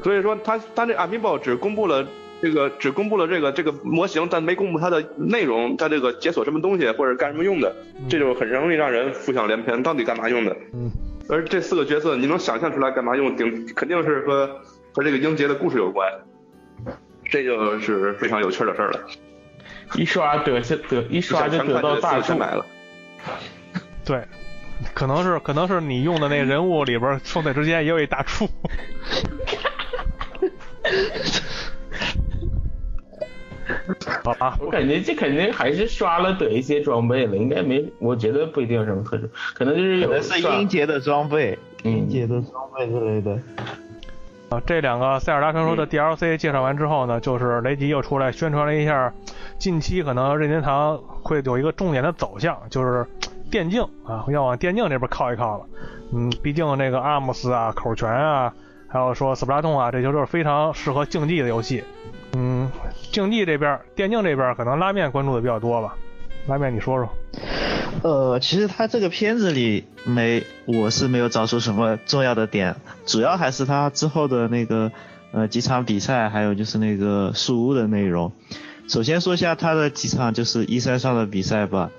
H: 所以说他他这 Amiibo 只公布了这个只公布了这个这个模型，但没公布它的内容，它这个解锁什么东西或者干什么用的，这就很容易让人浮想联翩，到底干嘛用的？
E: 嗯。
H: 而这四个角色，你能想象出来干嘛用？顶肯定是和和这个英杰的故事有关，这就是非常有趣的事了。
G: 一刷得下得一刷就得到大
H: 买了。
E: 对，可能是可能是你用的那人物里边，双腿之间也有一大处。好吧，
G: 我感觉这肯定还是刷了得一些装备了，应该没，我觉得不一定有什么特殊，可能就是有
I: 是音节的装备，音节的装备之类的。
E: 啊，这两个塞尔达传说的 DLC 介绍完之后呢，就是雷吉又出来宣传了一下，近期可能任天堂会有一个重点的走向，就是电竞啊，要往电竞这边靠一靠了。嗯，毕竟那个阿姆斯啊、口拳啊，还有说斯普拉通啊，这些都是非常适合竞技的游戏。嗯，竞技这边，电竞这边可能拉面关注的比较多吧。拉面，你说说。
I: 呃，其实他这个片子里没，我是没有找出什么重要的点，主要还是他之后的那个呃几场比赛，还有就是那个树屋的内容。首先说一下他的几场就是一三上的比赛吧，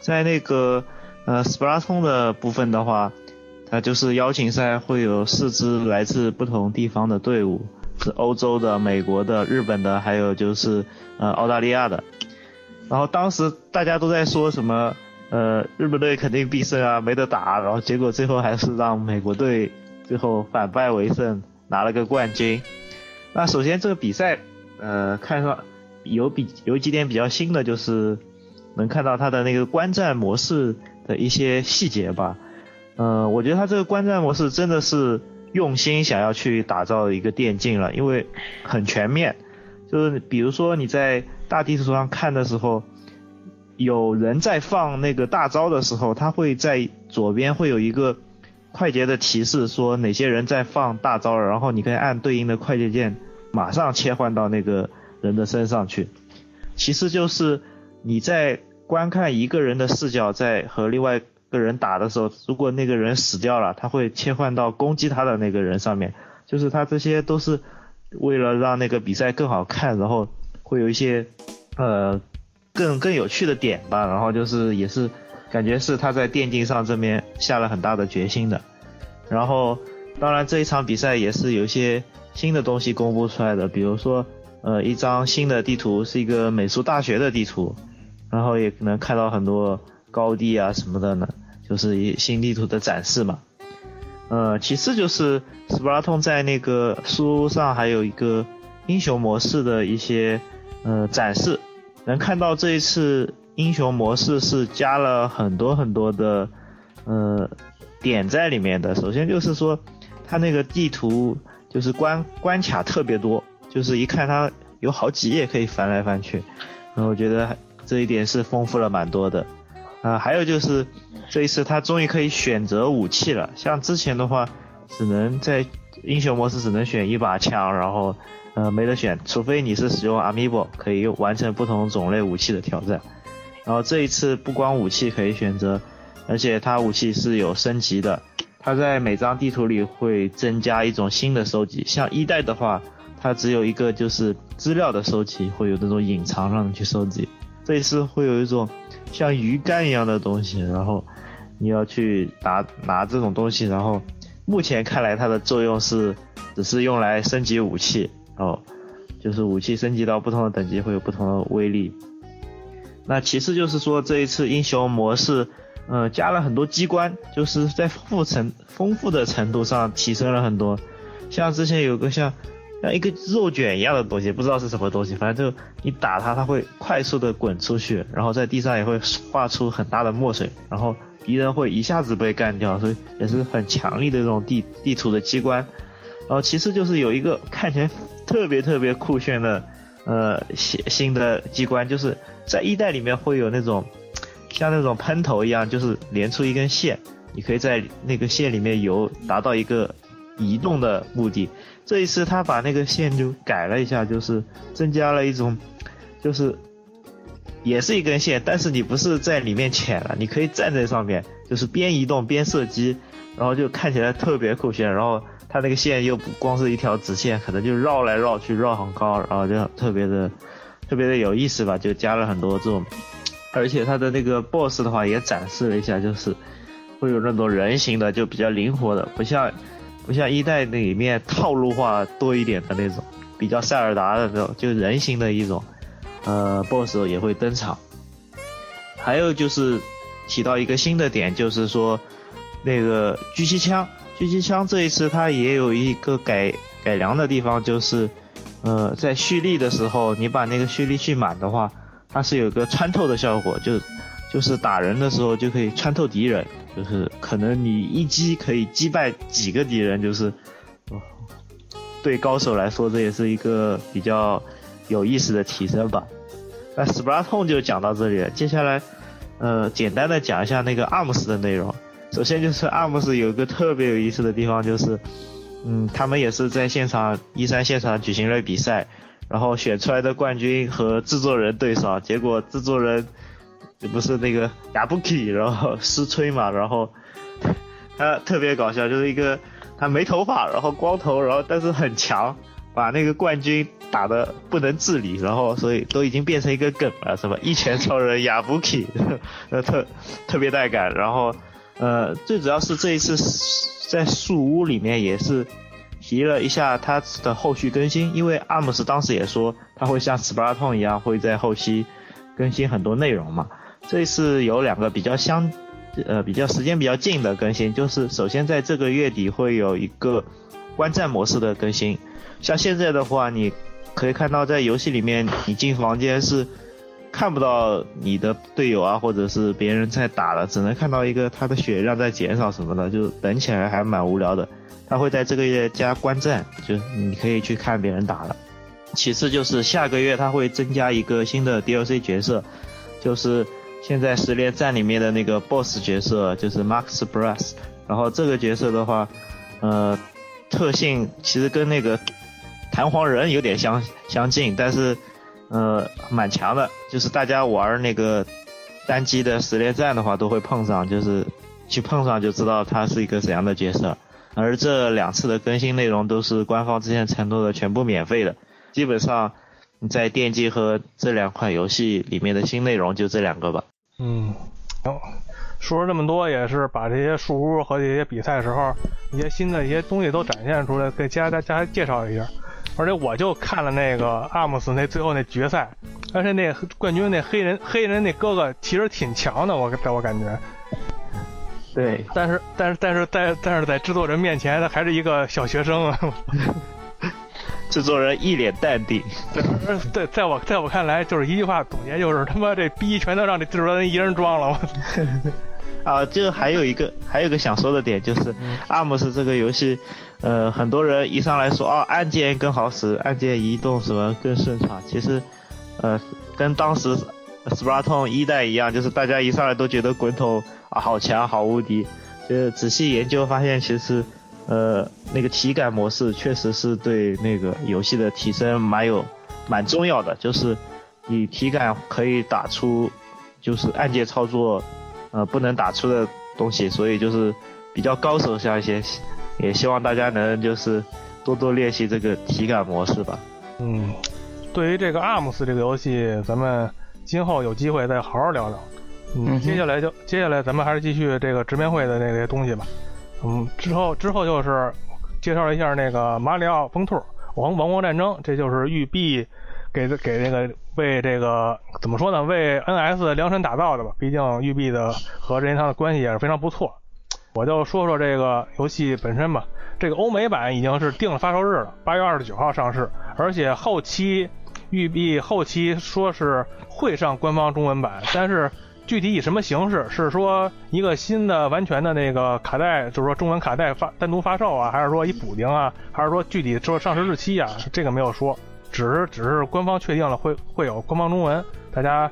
I: 在那个呃斯普拉通的部分的话，它就是邀请赛会有四支来自不同地方的队伍，是欧洲的、美国的、日本的，还有就是呃澳大利亚的。然后当时大家都在说什么？呃，日本队肯定必胜啊，没得打。然后结果最后还是让美国队最后反败为胜，拿了个冠军。那首先这个比赛，呃，看上有比有几点比较新的，就是能看到它的那个观战模式的一些细节吧。呃，我觉得它这个观战模式真的是用心想要去打造一个电竞了，因为很全面。就是比如说你在大地图上看的时候。有人在放那个大招的时候，他会在左边会有一个快捷的提示，说哪些人在放大招，然后你可以按对应的快捷键马上切换到那个人的身上去。其次就是你在观看一个人的视角，在和另外一个人打的时候，如果那个人死掉了，他会切换到攻击他的那个人上面。就是他这些都是为了让那个比赛更好看，然后会有一些呃。更更有趣的点吧，然后就是也是感觉是他在电竞上这边下了很大的决心的，然后当然这一场比赛也是有一些新的东西公布出来的，比如说呃一张新的地图是一个美术大学的地图，然后也能看到很多高地啊什么的呢，就是一新地图的展示嘛。呃，其次就是斯巴拉通在那个书上还有一个英雄模式的一些呃展示。能看到这一次英雄模式是加了很多很多的，呃，点在里面的。首先就是说，它那个地图就是关关卡特别多，就是一看它有好几页可以翻来翻去，然后我觉得这一点是丰富了蛮多的。啊，还有就是这一次它终于可以选择武器了，像之前的话只能在英雄模式只能选一把枪，然后呃没得选，除非你是使用 Amiibo 可以完成不同种类武器的挑战。然后这一次不光武器可以选择，而且它武器是有升级的。它在每张地图里会增加一种新的收集，像一代的话，它只有一个就是资料的收集，会有那种隐藏让你去收集。这一次会有一种像鱼竿一样的东西，然后你要去拿拿这种东西，然后目前看来它的作用是只是用来升级武器，然后就是武器升级到不同的等级会有不同的威力。那其次就是说这一次英雄模式，呃，加了很多机关，就是在丰富程丰富的程度上提升了很多。像之前有个像像一个肉卷一样的东西，不知道是什么东西，反正就你打它，它会快速的滚出去，然后在地上也会画出很大的墨水，然后敌人会一下子被干掉，所以也是很强力的这种地地图的机关。然后其次就是有一个看起来特别特别酷炫的。呃，新新的机关就是在一代里面会有那种像那种喷头一样，就是连出一根线，你可以在那个线里面游，达到一个移动的目的。这一次他把那个线就改了一下，就是增加了一种，就是也是一根线，但是你不是在里面潜了，你可以站在上面，就是边移动边射击，然后就看起来特别酷炫，然后。他那个线又不光是一条直线，可能就绕来绕去，绕很高，然后就特别的特别的有意思吧，就加了很多这种，而且他的那个 BOSS 的话也展示了一下，就是会有那种人形的，就比较灵活的，不像不像一代里面套路化多一点的那种，比较塞尔达的那种，就人形的一种，呃，BOSS 也会登场。还有就是提到一个新的点，就是说那个狙击枪。狙击枪这一次它也有一个改改良的地方，就是，呃，在蓄力的时候，你把那个蓄力蓄满的话，它是有个穿透的效果，就就是打人的时候就可以穿透敌人，就是可能你一击可以击败几个敌人，就是，对高手来说这也是一个比较有意思的提升吧。那 s p l a t o n 就讲到这里了，接下来，呃，简单的讲一下那个 ARMS 的内容。首先就是 Arms 有一个特别有意思的地方，就是，嗯，他们也是在现场一三现场举行了比赛，然后选出来的冠军和制作人对上，结果制作人不是那个亚布奇，然后失吹嘛，然后 他特别搞笑，就是一个他没头发，然后光头，然后但是很强，把那个冠军打的不能自理，然后所以都已经变成一个梗了，是吧？一拳超人亚布奇，呃特特别带感，然后。呃，最主要是这一次在树屋里面也是提了一下他的后续更新，因为阿姆斯当时也说他会像 Splatoon 一样会在后期更新很多内容嘛。这一次有两个比较相呃比较时间比较近的更新，就是首先在这个月底会有一个观战模式的更新，像现在的话，你可以看到在游戏里面你进房间是。看不到你的队友啊，或者是别人在打了，只能看到一个他的血量在减少什么的，就等起来还蛮无聊的。他会在这个月加观战，就你可以去看别人打了。其次就是下个月他会增加一个新的 DLC 角色，就是现在十连战里面的那个 BOSS 角色，就是 Max Brass。然后这个角色的话，呃，特性其实跟那个弹簧人有点相相近，但是。呃，蛮强的，就是大家玩那个单机的十连战的话，都会碰上，就是去碰上就知道他是一个怎样的角色。而这两次的更新内容都是官方之前承诺的全部免费的，基本上你在电击和这两款游戏里面的新内容就这两个吧。
E: 嗯，行，说了这么多，也是把这些树屋和这些比赛时候一些新的一些东西都展现出来，给家大家介绍一下。而且我就看了那个阿姆斯那最后那决赛，而且那冠军那黑人黑人那哥哥其实挺强的，我在我感觉。
I: 对。
E: 但是但是但是在但是在制作人面前，他还是一个小学生啊。
I: 制作人一脸淡定。
E: 对，在我在我看来，就是一句话总结，就是他妈这逼全都让这制作人一人装了。
I: 我 啊，就还有一个还有一个想说的点就是阿姆斯这个游戏，呃，很多人一上来说啊，按键更好使，按键移动什么更顺畅。其实，呃，跟当时 Splatoon 一代一样，就是大家一上来都觉得滚筒啊好强好无敌。就是仔细研究发现，其实，呃，那个体感模式确实是对那个游戏的提升蛮有蛮重要的，就是你体感可以打出，就是按键操作。呃，不能打出的东西，所以就是比较高手像一些，也希望大家能就是多多练习这个体感模式吧。
E: 嗯，对于这个 ARMS 这个游戏，咱们今后有机会再好好聊聊。嗯，接下来就接下来咱们还是继续这个直面会的那些东西吧。嗯，之后之后就是介绍一下那个马里奥风兔王王国战争，这就是育碧。给给那个为这个怎么说呢？为 NS 量身打造的吧。毕竟育碧的和任天堂的关系也是非常不错。我就说说这个游戏本身吧。这个欧美版已经是定了发售日了，八月二十九号上市。而且后期育碧后期说是会上官方中文版，但是具体以什么形式？是说一个新的完全的那个卡带，就是说中文卡带发单独发售啊，还是说一补丁啊，还是说具体说上市日期啊？这个没有说。只是只是官方确定了会会有官方中文，大家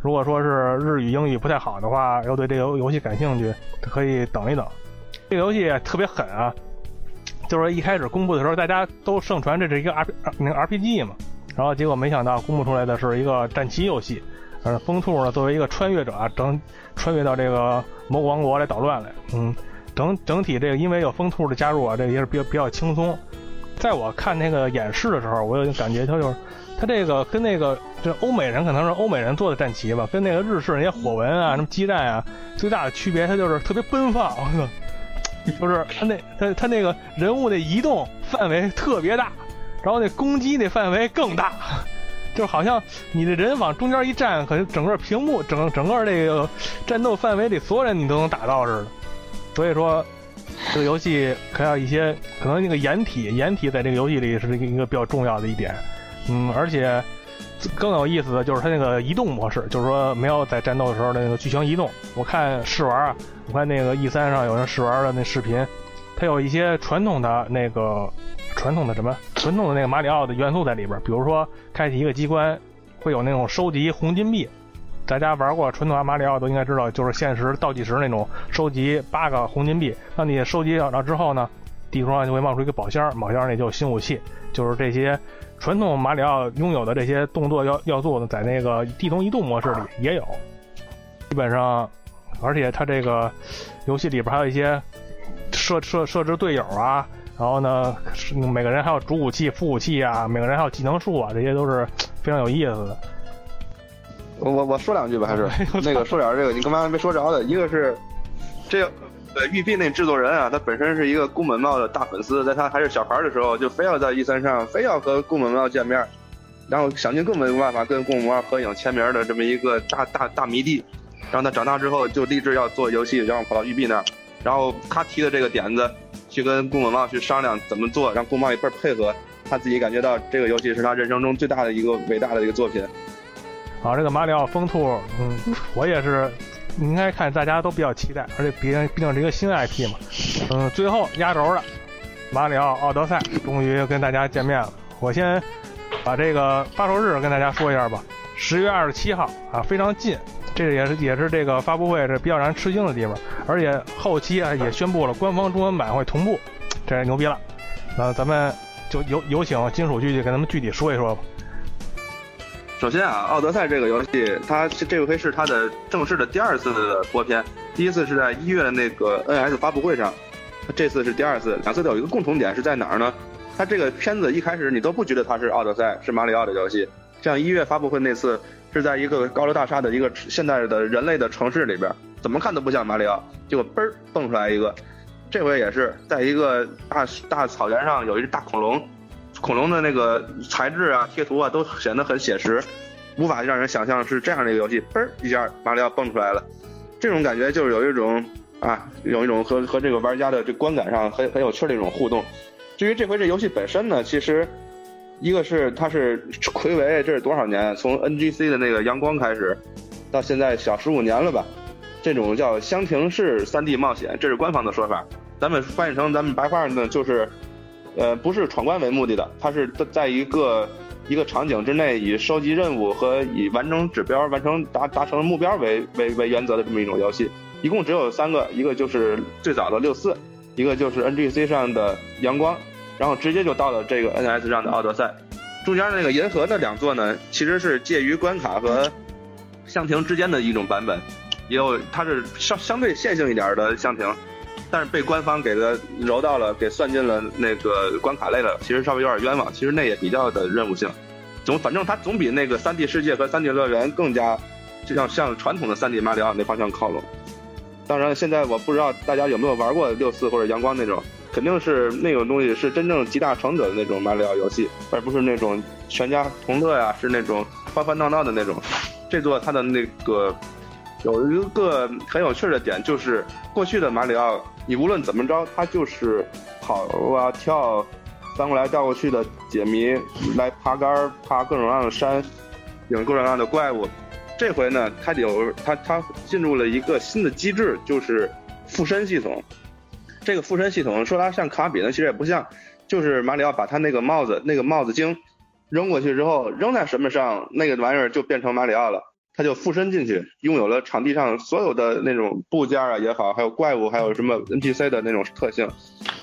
E: 如果说是日语英语不太好的话，又对这个游戏感兴趣，可以等一等。这个游戏特别狠啊，就是一开始公布的时候，大家都盛传这是一个 R 那个 RPG 嘛，然后结果没想到公布出来的是一个战棋游戏。呃，风兔呢作为一个穿越者啊，整穿越到这个蘑菇王国来捣乱来。嗯，整整体这个因为有风兔的加入啊，这个也是比较比较轻松。在我看那个演示的时候，我有感觉，他就是他这个跟那个这欧美人可能是欧美人做的战旗吧，跟那个日式那些火纹啊、什么激战啊，最大的区别，它就是特别奔放，就是他那他他那个人物的移动范围特别大，然后那攻击那范围更大，就好像你的人往中间一站，可能整个屏幕整整个这个战斗范围里所有人你都能打到似的，所以说。这个游戏可要一些，可能那个掩体，掩体在这个游戏里是一个比较重要的一点。嗯，而且更有意思的就是它那个移动模式，就是说没有在战斗的时候的那个剧情移动。我看试玩啊，我看那个 E 三上有人试玩的那视频，它有一些传统的那个传统的什么传统的那个马里奥的元素在里边，比如说开启一个机关会有那种收集红金币。大家玩过传统马里奥都应该知道，就是限时倒计时那种，收集八个红金币。当你收集了之后呢，地图上就会冒出一个宝箱，宝箱里就有新武器。就是这些传统马里奥拥有的这些动作要要素呢，在那个地图移动模式里也有。基本上，而且它这个游戏里边还有一些设设设置队友啊，然后呢，每个人还有主武器、副武器啊，每个人还有技能树啊，这些都是非常有意思的。
H: 我我我说两句吧，还是 那个说点这个，你刚刚没说着的，一个是这呃育碧那制作人啊，他本身是一个宫本茂的大粉丝，在他还是小孩的时候，就非要在 E 三上非要和宫本茂见面，然后想尽各种办法跟宫本茂合影签名的这么一个大大大迷弟，然后他长大之后就立志要做游戏，然后跑到玉碧那儿，然后他提的这个点子，去跟宫本茂去商量怎么做，让宫茂一块配合，他自己感觉到这个游戏是他人生中最大的一个伟大的一个作品。
E: 好，这个马里奥风兔，嗯，我也是，应该看大家都比较期待，而且毕竟毕竟是一个新 IP 嘛，嗯，最后压轴的马里奥奥德赛终于跟大家见面了。我先把这个发售日跟大家说一下吧，十月二十七号啊，非常近，这也是也是这个发布会是比较让人吃惊的地方，而且后期啊也宣布了官方中文版会同步，这牛逼了。那咱们就有有请金属剧去跟咱们具体说一说吧。
H: 首先啊，《奥德赛》这个游戏，它这回是它的正式的第二次播片。第一次是在一月的那个 NS 发布会上，这次是第二次。两次都有一个共同点是在哪儿呢？它这个片子一开始你都不觉得它是《奥德赛》，是马里奥的游戏。像一月发布会那次是在一个高楼大厦的一个现代的人类的城市里边，怎么看都不像马里奥，结果嘣儿蹦出来一个。这回也是在一个大大草原上有一只大恐龙。恐龙的那个材质啊、贴图啊，都显得很写实，无法让人想象是这样的一个游戏。嘣一下，马里奥蹦出来了，这种感觉就是有一种啊，有一种和和这个玩家的这观感上很很有趣的一种互动。至于这回这游戏本身呢，其实一个是它是魁违这是多少年？从 NGC 的那个阳光开始，到现在小十五年了吧？这种叫箱庭式 3D 冒险，这是官方的说法。咱们翻译成咱们白话呢，就是，呃，不是闯关为目的的，它是在一个一个场景之内，以收集任务和以完成指标、完成达达成目标为为为原则的这么一种游戏。一共只有三个，一个就是最早的六四，一个就是 NGC 上的阳光，然后直接就到了这个 NS 上的奥德赛。中间那个银河的两座呢，其实是介于关卡和箱庭之间的一种版本，也有它是相相对线性一点的箱庭，但是被官方给它揉到了，给算进了那个关卡类的，其实稍微有点冤枉。其实那也比较的任务性，总反正它总比那个三 D 世界和三 D 乐园更加，就像向传统的三 D 马里奥那方向靠拢。当然，现在我不知道大家有没有玩过六四或者阳光那种，肯定是那种东西是真正集大成者的那种马里奥游戏，而不是那种全家同乐呀，是那种欢欢闹闹的那种。这座它的那个有一个很有趣的点，就是过去的马里奥，你无论怎么着，它就是跑啊跳，翻过来调过去的解谜，来爬杆儿、爬各种各样的山，有各种各样的怪物。这回呢，它有它它进入了一个新的机制，就是附身系统。这个附身系统说它像卡比呢，其实也不像，就是马里奥把他那个帽子那个帽子精扔过去之后，扔在什么上，那个玩意儿就变成马里奥了。他就附身进去，拥有了场地上所有的那种部件啊也好，还有怪物，还有什么 NPC 的那种特性。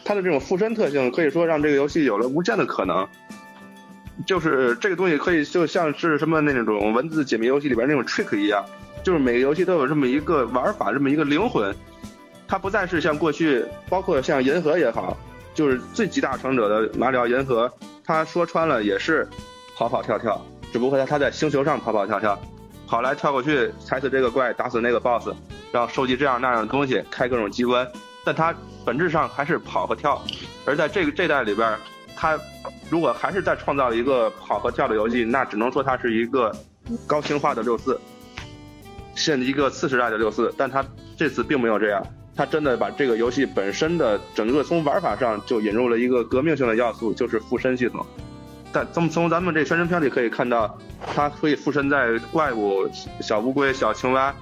H: 它的这种附身特性可以说让这个游戏有了无限的可能。就是这个东西可以就像是什么那种文字解谜游戏里边那种 trick 一样，就是每个游戏都有这么一个玩法，这么一个灵魂。它不再是像过去，包括像银河也好，就是最集大成者的马里奥银河，它说穿了也是跑跑跳跳，只不过它它在星球上跑跑跳跳，跑来跳过去，踩死这个怪，打死那个 boss，然后收集这样那样的东西，开各种机关。但它本质上还是跑和跳，而在这个这代里边，它如果还是在创造一个跑和跳的游戏，那只能说它是一个高清化的六四，现一个次时代的六四，但它这次并没有这样。他真的把这个游戏本身的整个从玩法上就引入了一个革命性的要素，就是附身系统。但从从咱们这宣传片里可以看到，它可以附身在怪物、小乌龟、小青蛙、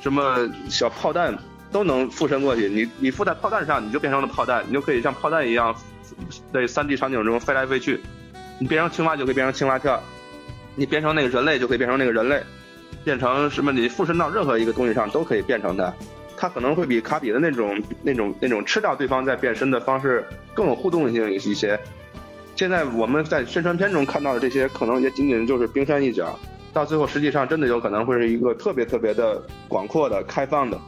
H: 什么小炮弹都能附身过去。你你附在炮弹上，你就变成了炮弹，你就可以像炮弹一样在三 D 场景中飞来飞去。你变成青蛙就可以变成青蛙跳，你变成那个人类就可以变成那个人类，变成什么？你附身到任何一个东西上都可以变成它。它可能会比卡比的那种、那种、那种吃掉对方再变身的方式更有互动性一些。现在我们在宣传片中看到的这些，可能也仅仅就是冰山一角，到最后实际上真的有可能会是一个特别特别的广阔的、开放的。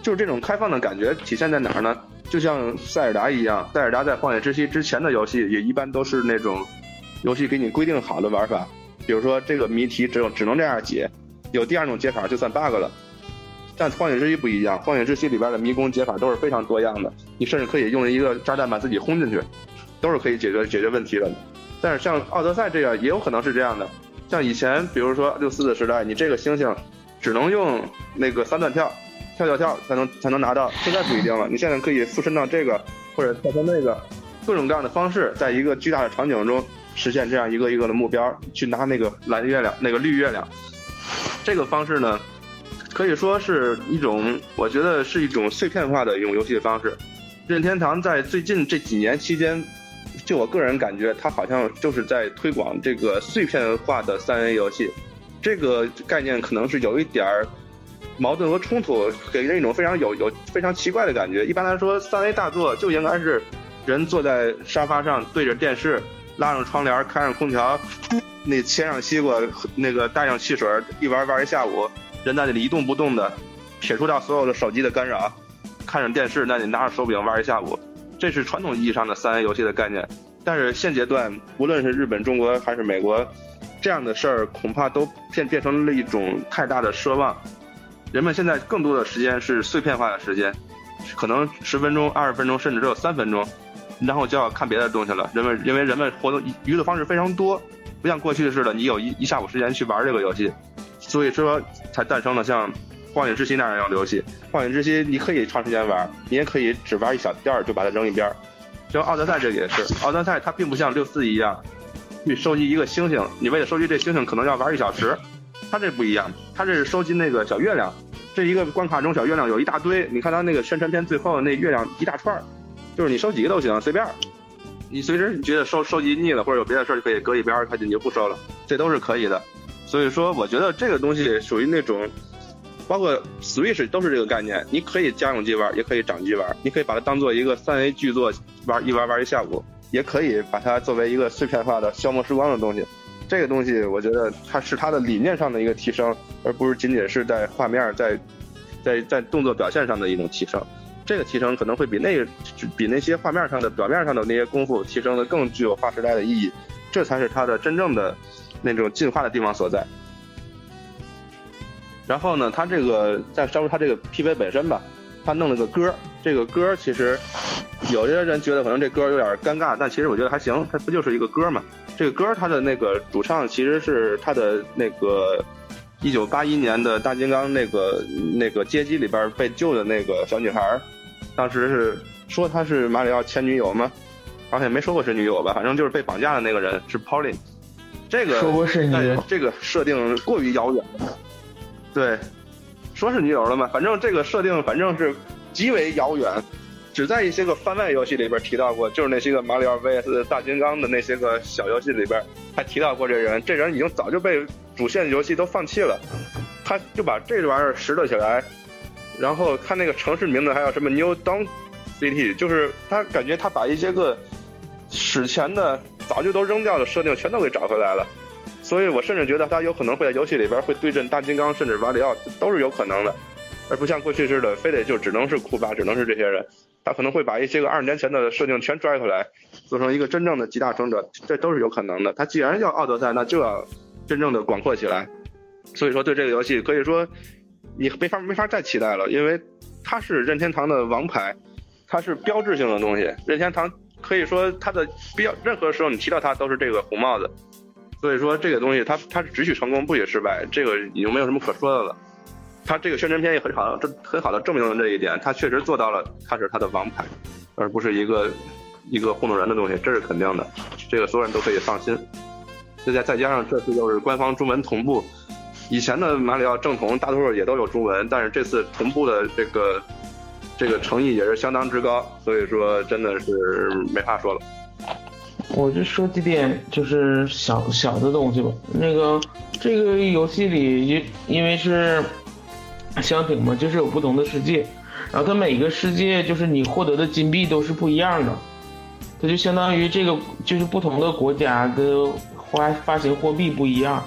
H: 就是这种开放的感觉体现在哪儿呢？就像塞尔达一样，塞尔达在荒野之息之前的游戏也一般都是那种游戏给你规定好的玩法，比如说这个谜题只有只能这样解，有第二种解法就算 bug 了。但荒野之息不一样，荒野之息里边的迷宫解法都是非常多样的，你甚至可以用一个炸弹把自己轰进去，都是可以解决解决问题的。但是像奥德赛这样也有可能是这样的，像以前比如说六四的时代，你这个星星只能用那个三段跳，跳跳跳才能才能拿到，现在不一定了，你现在可以附身到这个或者跳成那个，各种各样的方式，在一个巨大的场景中实现这样一个一个的目标，去拿那个蓝月亮那个绿月亮，这个方式呢？可以说是一种，我觉得是一种碎片化的一种游戏的方式。任天堂在最近这几年期间，就我个人感觉，它好像就是在推广这个碎片化的三 A 游戏。这个概念可能是有一点儿矛盾和冲突，给人一种非常有有非常奇怪的感觉。一般来说，三 A 大作就应该是人坐在沙发上对着电视，拉上窗帘，开上空调，那切上西瓜，那个带上汽水，一玩玩一下午。人在那里一动不动的，撇除掉所有的手机的干扰，看着电视，那你拿着手柄玩一下午，这是传统意义上的三 A 游戏的概念。但是现阶段，无论是日本、中国还是美国，这样的事儿恐怕都变变成了一种太大的奢望。人们现在更多的时间是碎片化的时间，可能十分钟、二十分钟，甚至只有三分钟，然后就要看别的东西了。人们因为人们活动娱乐方式非常多，不像过去似的，你有一一下午时间去玩这个游戏。所以说，才诞生了像《荒野之息》那样的游戏。《荒野之息》你可以长时间玩，你也可以只玩一小段儿就把它扔一边儿。像《奥德赛》这个也是，《奥德赛》它并不像六四一样，去收集一个星星，你为了收集这星星可能要玩一小时。它这不一样，它这是收集那个小月亮，这一个关卡中小月亮有一大堆，你看它那个宣传片最后那月亮一大串儿，就是你收几个都行，随便儿。你随时你觉得收收集腻了，或者有别的事儿就可以搁一边儿，它就你就不收了，这都是可以的。所以说，我觉得这个东西属于那种，包括 Switch 都是这个概念，你可以家用机玩，也可以掌机玩，你可以把它当做一个三 A 巨作玩，一玩玩一下午，也可以把它作为一个碎片化的消磨时光的东西。这个东西，我觉得它是它的理念上的一个提升，而不是仅仅是在画面在在在动作表现上的一种提升。这个提升可能会比那个比那些画面上的表面上的那些功夫提升的更具有划时代的意义，这才是它的真正的那种进化的地方所在。然后呢，它这个再稍微它这个 PV 本身吧，它弄了个歌，这个歌其实有些人觉得可能这歌有点尴尬，但其实我觉得还行，它不就是一个歌嘛？这个歌它的那个主唱其实是它的那个一九八一年的大金刚那个那个街机里边被救的那个小女孩，当时是说她是马里奥前女友吗？好像也没说过是女友吧，反正就是被绑架的那个人是 Pauline。这个
G: 说不是女友，
H: 这个设定过于遥远了。对，说是女友了嘛，反正这个设定反正是极为遥远，只在一些个番外游戏里边提到过，就是那些个马里奥 VS 大金刚的那些个小游戏里边还提到过这人，这人已经早就被主线游戏都放弃了，他就把这玩意儿拾掇起来，然后看那个城市名字还有什么 New Dawn City，就是他感觉他把一些个史前的早就都扔掉的设定全都给找回来了。所以我甚至觉得他有可能会在游戏里边会对阵大金刚，甚至马里奥都是有可能的，而不像过去似的非得就只能是库巴，只能是这些人。他可能会把一些个二十年前的设定全拽回来，做成一个真正的极大成者，这都是有可能的。他既然叫奥德赛，那就要真正的广阔起来。所以说对这个游戏可以说你没法没法再期待了，因为它是任天堂的王牌，它是标志性的东西。任天堂可以说他的必要，任何时候你提到他都是这个红帽子。所以说这个东西，他他是只许成功不许失败，这个已经没有什么可说的了。他这个宣传片也很好，这很好的证明了这一点，他确实做到了，他是他的王牌，而不是一个一个糊弄人的东西，这是肯定的，这个所有人都可以放心。再加再加上这次又是官方中文同步，以前的马里奥正统大多数也都有中文，但是这次同步的这个这个诚意也是相当之高，所以说真的是没话说了。
G: 我就说几点，就是小小的东西吧。那个这个游戏里，因因为是箱庭嘛，就是有不同的世界，然后它每个世界就是你获得的金币都是不一样的，它就相当于这个就是不同的国家的花发行货币不一样，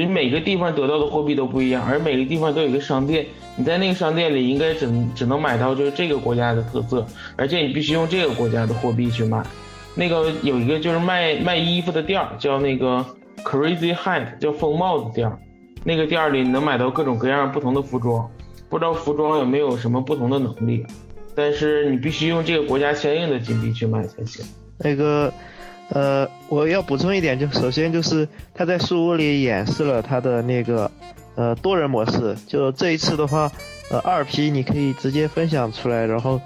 G: 就是每个地方得到的货币都不一样，而每个地方都有一个商店，你在那个商店里应该只只能买到就是这个国家的特色，而且你必须用这个国家的货币去买。那个有一个就是卖卖衣服的店儿，叫那个 Crazy Hat，叫疯帽子店儿。那个店儿里能买到各种各样不同的服装，不知道服装有没有什么不同的能力，但是你必须用这个国家相应的金币去买才行。
I: 那个，呃，我要补充一点，就首先就是他在书屋里演示了他的那个呃多人模式，就这一次的话，呃二 P 你可以直接分享出来，然后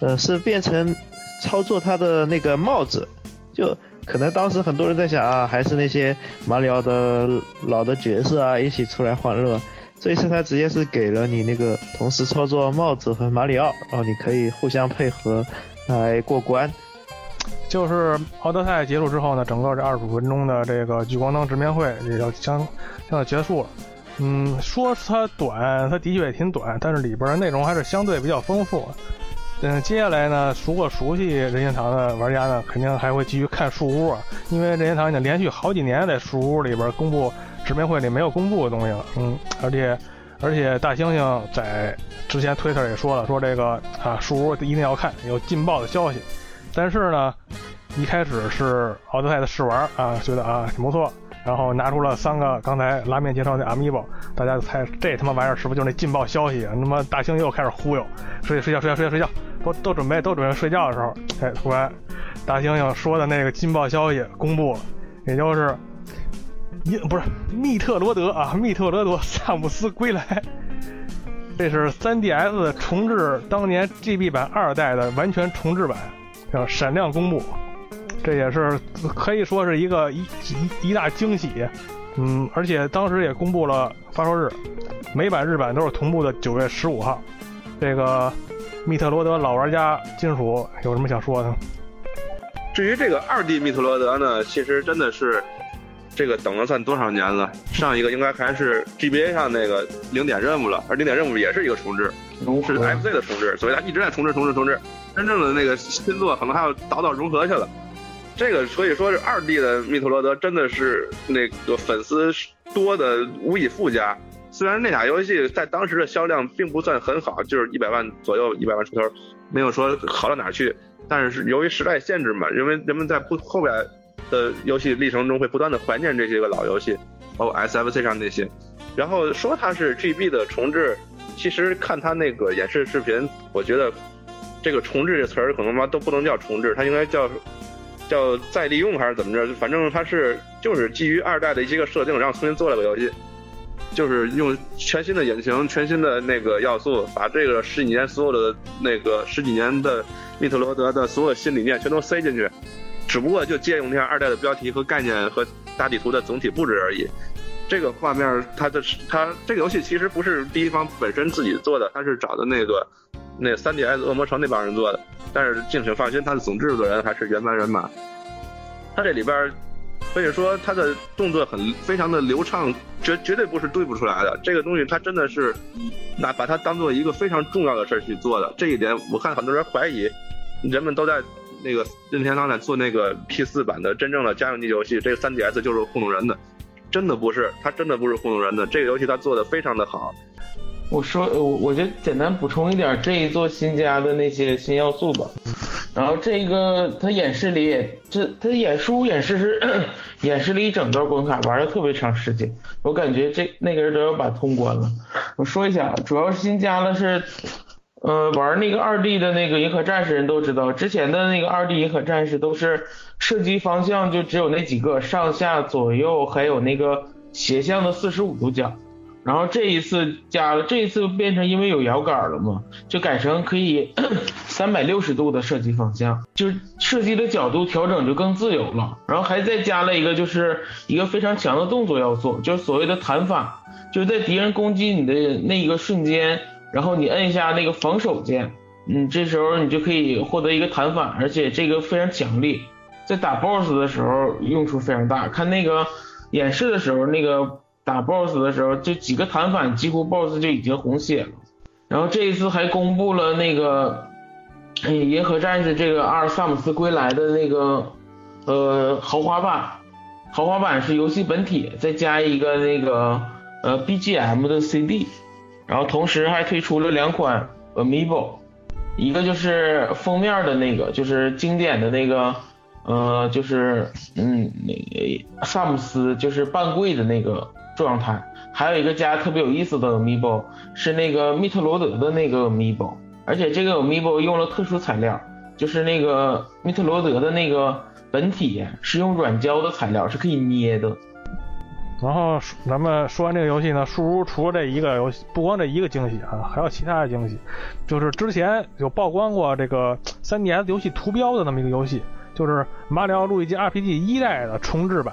I: 呃是变成。操作他的那个帽子，就可能当时很多人在想啊，还是那些马里奥的老的角色啊一起出来欢乐。这一次他直接是给了你那个同时操作帽子和马里奥，然后你可以互相配合来过关。
E: 就是奥德赛结束之后呢，整个这二十五分钟的这个聚光灯直面会也要将将要结束了。嗯，说它短，它的确也挺短，但是里边的内容还是相对比较丰富。嗯，接下来呢，如果熟悉任天堂的玩家呢，肯定还会继续看树屋啊，因为任天堂已经连续好几年在树屋里边公布直面会里没有公布的东西了。嗯，而且而且大猩猩在之前推特也说了，说这个啊树屋一定要看，有劲爆的消息。但是呢，一开始是奥德赛的试玩啊，觉得啊挺不错，然后拿出了三个刚才拉面介绍的 Amiibo，大家就猜这他妈玩意儿是不是就是那劲爆消息啊？那么大猩猩又开始忽悠，睡睡觉睡觉睡觉睡觉。都都准备都准备睡觉的时候，哎，突然大猩猩说的那个劲爆消息公布了，也就是一不是密特罗德啊，密特罗德萨姆斯归来，这是 3DS 重置当年 GB 版二代的完全重置版，叫闪亮公布，这也是可以说是一个一一一大惊喜，嗯，而且当时也公布了发售日，美版、日版都是同步的九月十五号。这个密特罗德老玩家金属有什么想说的？
H: 至于这个二 D 密特罗德呢，其实真的是这个等了算多少年了？上一个应该还是 GBA 上那个零点任务了，而零点任务也是一个重置，是 FC 的重置，所以它一直在重置、重置、重置。真正的那个新作可能还要倒到融合去了。这个所以说是二 D 的密特罗德真的是那个粉丝多的无以复加。虽然那俩游戏在当时的销量并不算很好，就是一百万左右，一百万出头，没有说好到哪去。但是由于时代限制嘛，因为人们在不后边的游戏历程中会不断的怀念这些个老游戏，包括 SFC 上那些。然后说它是 GB 的重置，其实看它那个演示视频，我觉得这个重置这词儿可能嘛都不能叫重置，它应该叫叫再利用还是怎么着？反正它是就是基于二代的一些个设定，然后重新做了个游戏。就是用全新的引擎、全新的那个要素，把这个十几年所有的那个十几年的密特罗德的所有新理念全都塞进去，只不过就借用一下二代的标题和概念和大地图的总体布置而已。这个画面，它的它这个游戏其实不是第一方本身自己做的，它是找的那个那 3DS 恶魔城那帮人做的。但是敬请放心，它的总制作人还是原班人马。它这里边。可以说他的动作很非常的流畅，绝绝对不是对不出来的。这个东西他真的是拿把它当做一个非常重要的事儿去做的。这一点我看很多人怀疑，人们都在那个任天堂在做那个 P 四版的真正的家用机游戏，这个 3DS 就是糊弄人的，真的不是，它真的不是糊弄人的。这个游戏它做的非常的好。
G: 我说，我我就简单补充一点这一座新加的那些新要素吧。然后这个他演示里，这他演书演示是演示了一整段关卡，玩了特别长时间。我感觉这那个人都要把通关了。我说一下，主要是新加的是，呃，玩那个二 D 的那个银河战士人都知道，之前的那个二 D 银河战士都是射击方向就只有那几个，上下左右还有那个斜向的四十五度角。然后这一次加了，这一次变成因为有摇杆了嘛，就改成可以 三百六十度的射击方向，就射击的角度调整就更自由了。然后还再加了一个，就是一个非常强的动作要素，就是所谓的弹法，就是在敌人攻击你的那一个瞬间，然后你摁一下那个防守键，嗯，这时候你就可以获得一个弹反，而且这个非常强力，在打 BOSS 的时候用处非常大。看那个演示的时候那个。打 BOSS 的时候，就几个弹反，几乎 BOSS 就已经红血了。然后这一次还公布了那个《银河战士》这个阿尔萨姆斯归来的那个呃豪华版，豪华版是游戏本体，再加一个那个呃 BGM 的 CD。然后同时还推出了两款 Amiibo，一个就是封面的那个，就是经典的那个呃，就是嗯那个萨姆斯，就是半跪的那个。状态，还有一个加特别有意思的 amiibo 是那个密特罗德的那个 amiibo，而且这个 amiibo 用了特殊材料，就是那个密特罗德的那个本体是用软胶的材料，是可以捏的。
E: 然后咱们说完这个游戏呢，树屋除了这一个游戏，不光这一个惊喜啊，还有其他的惊喜，就是之前有曝光过这个 3DS 游戏图标的那么一个游戏，就是马里奥路易吉 RPG 一代的重置版。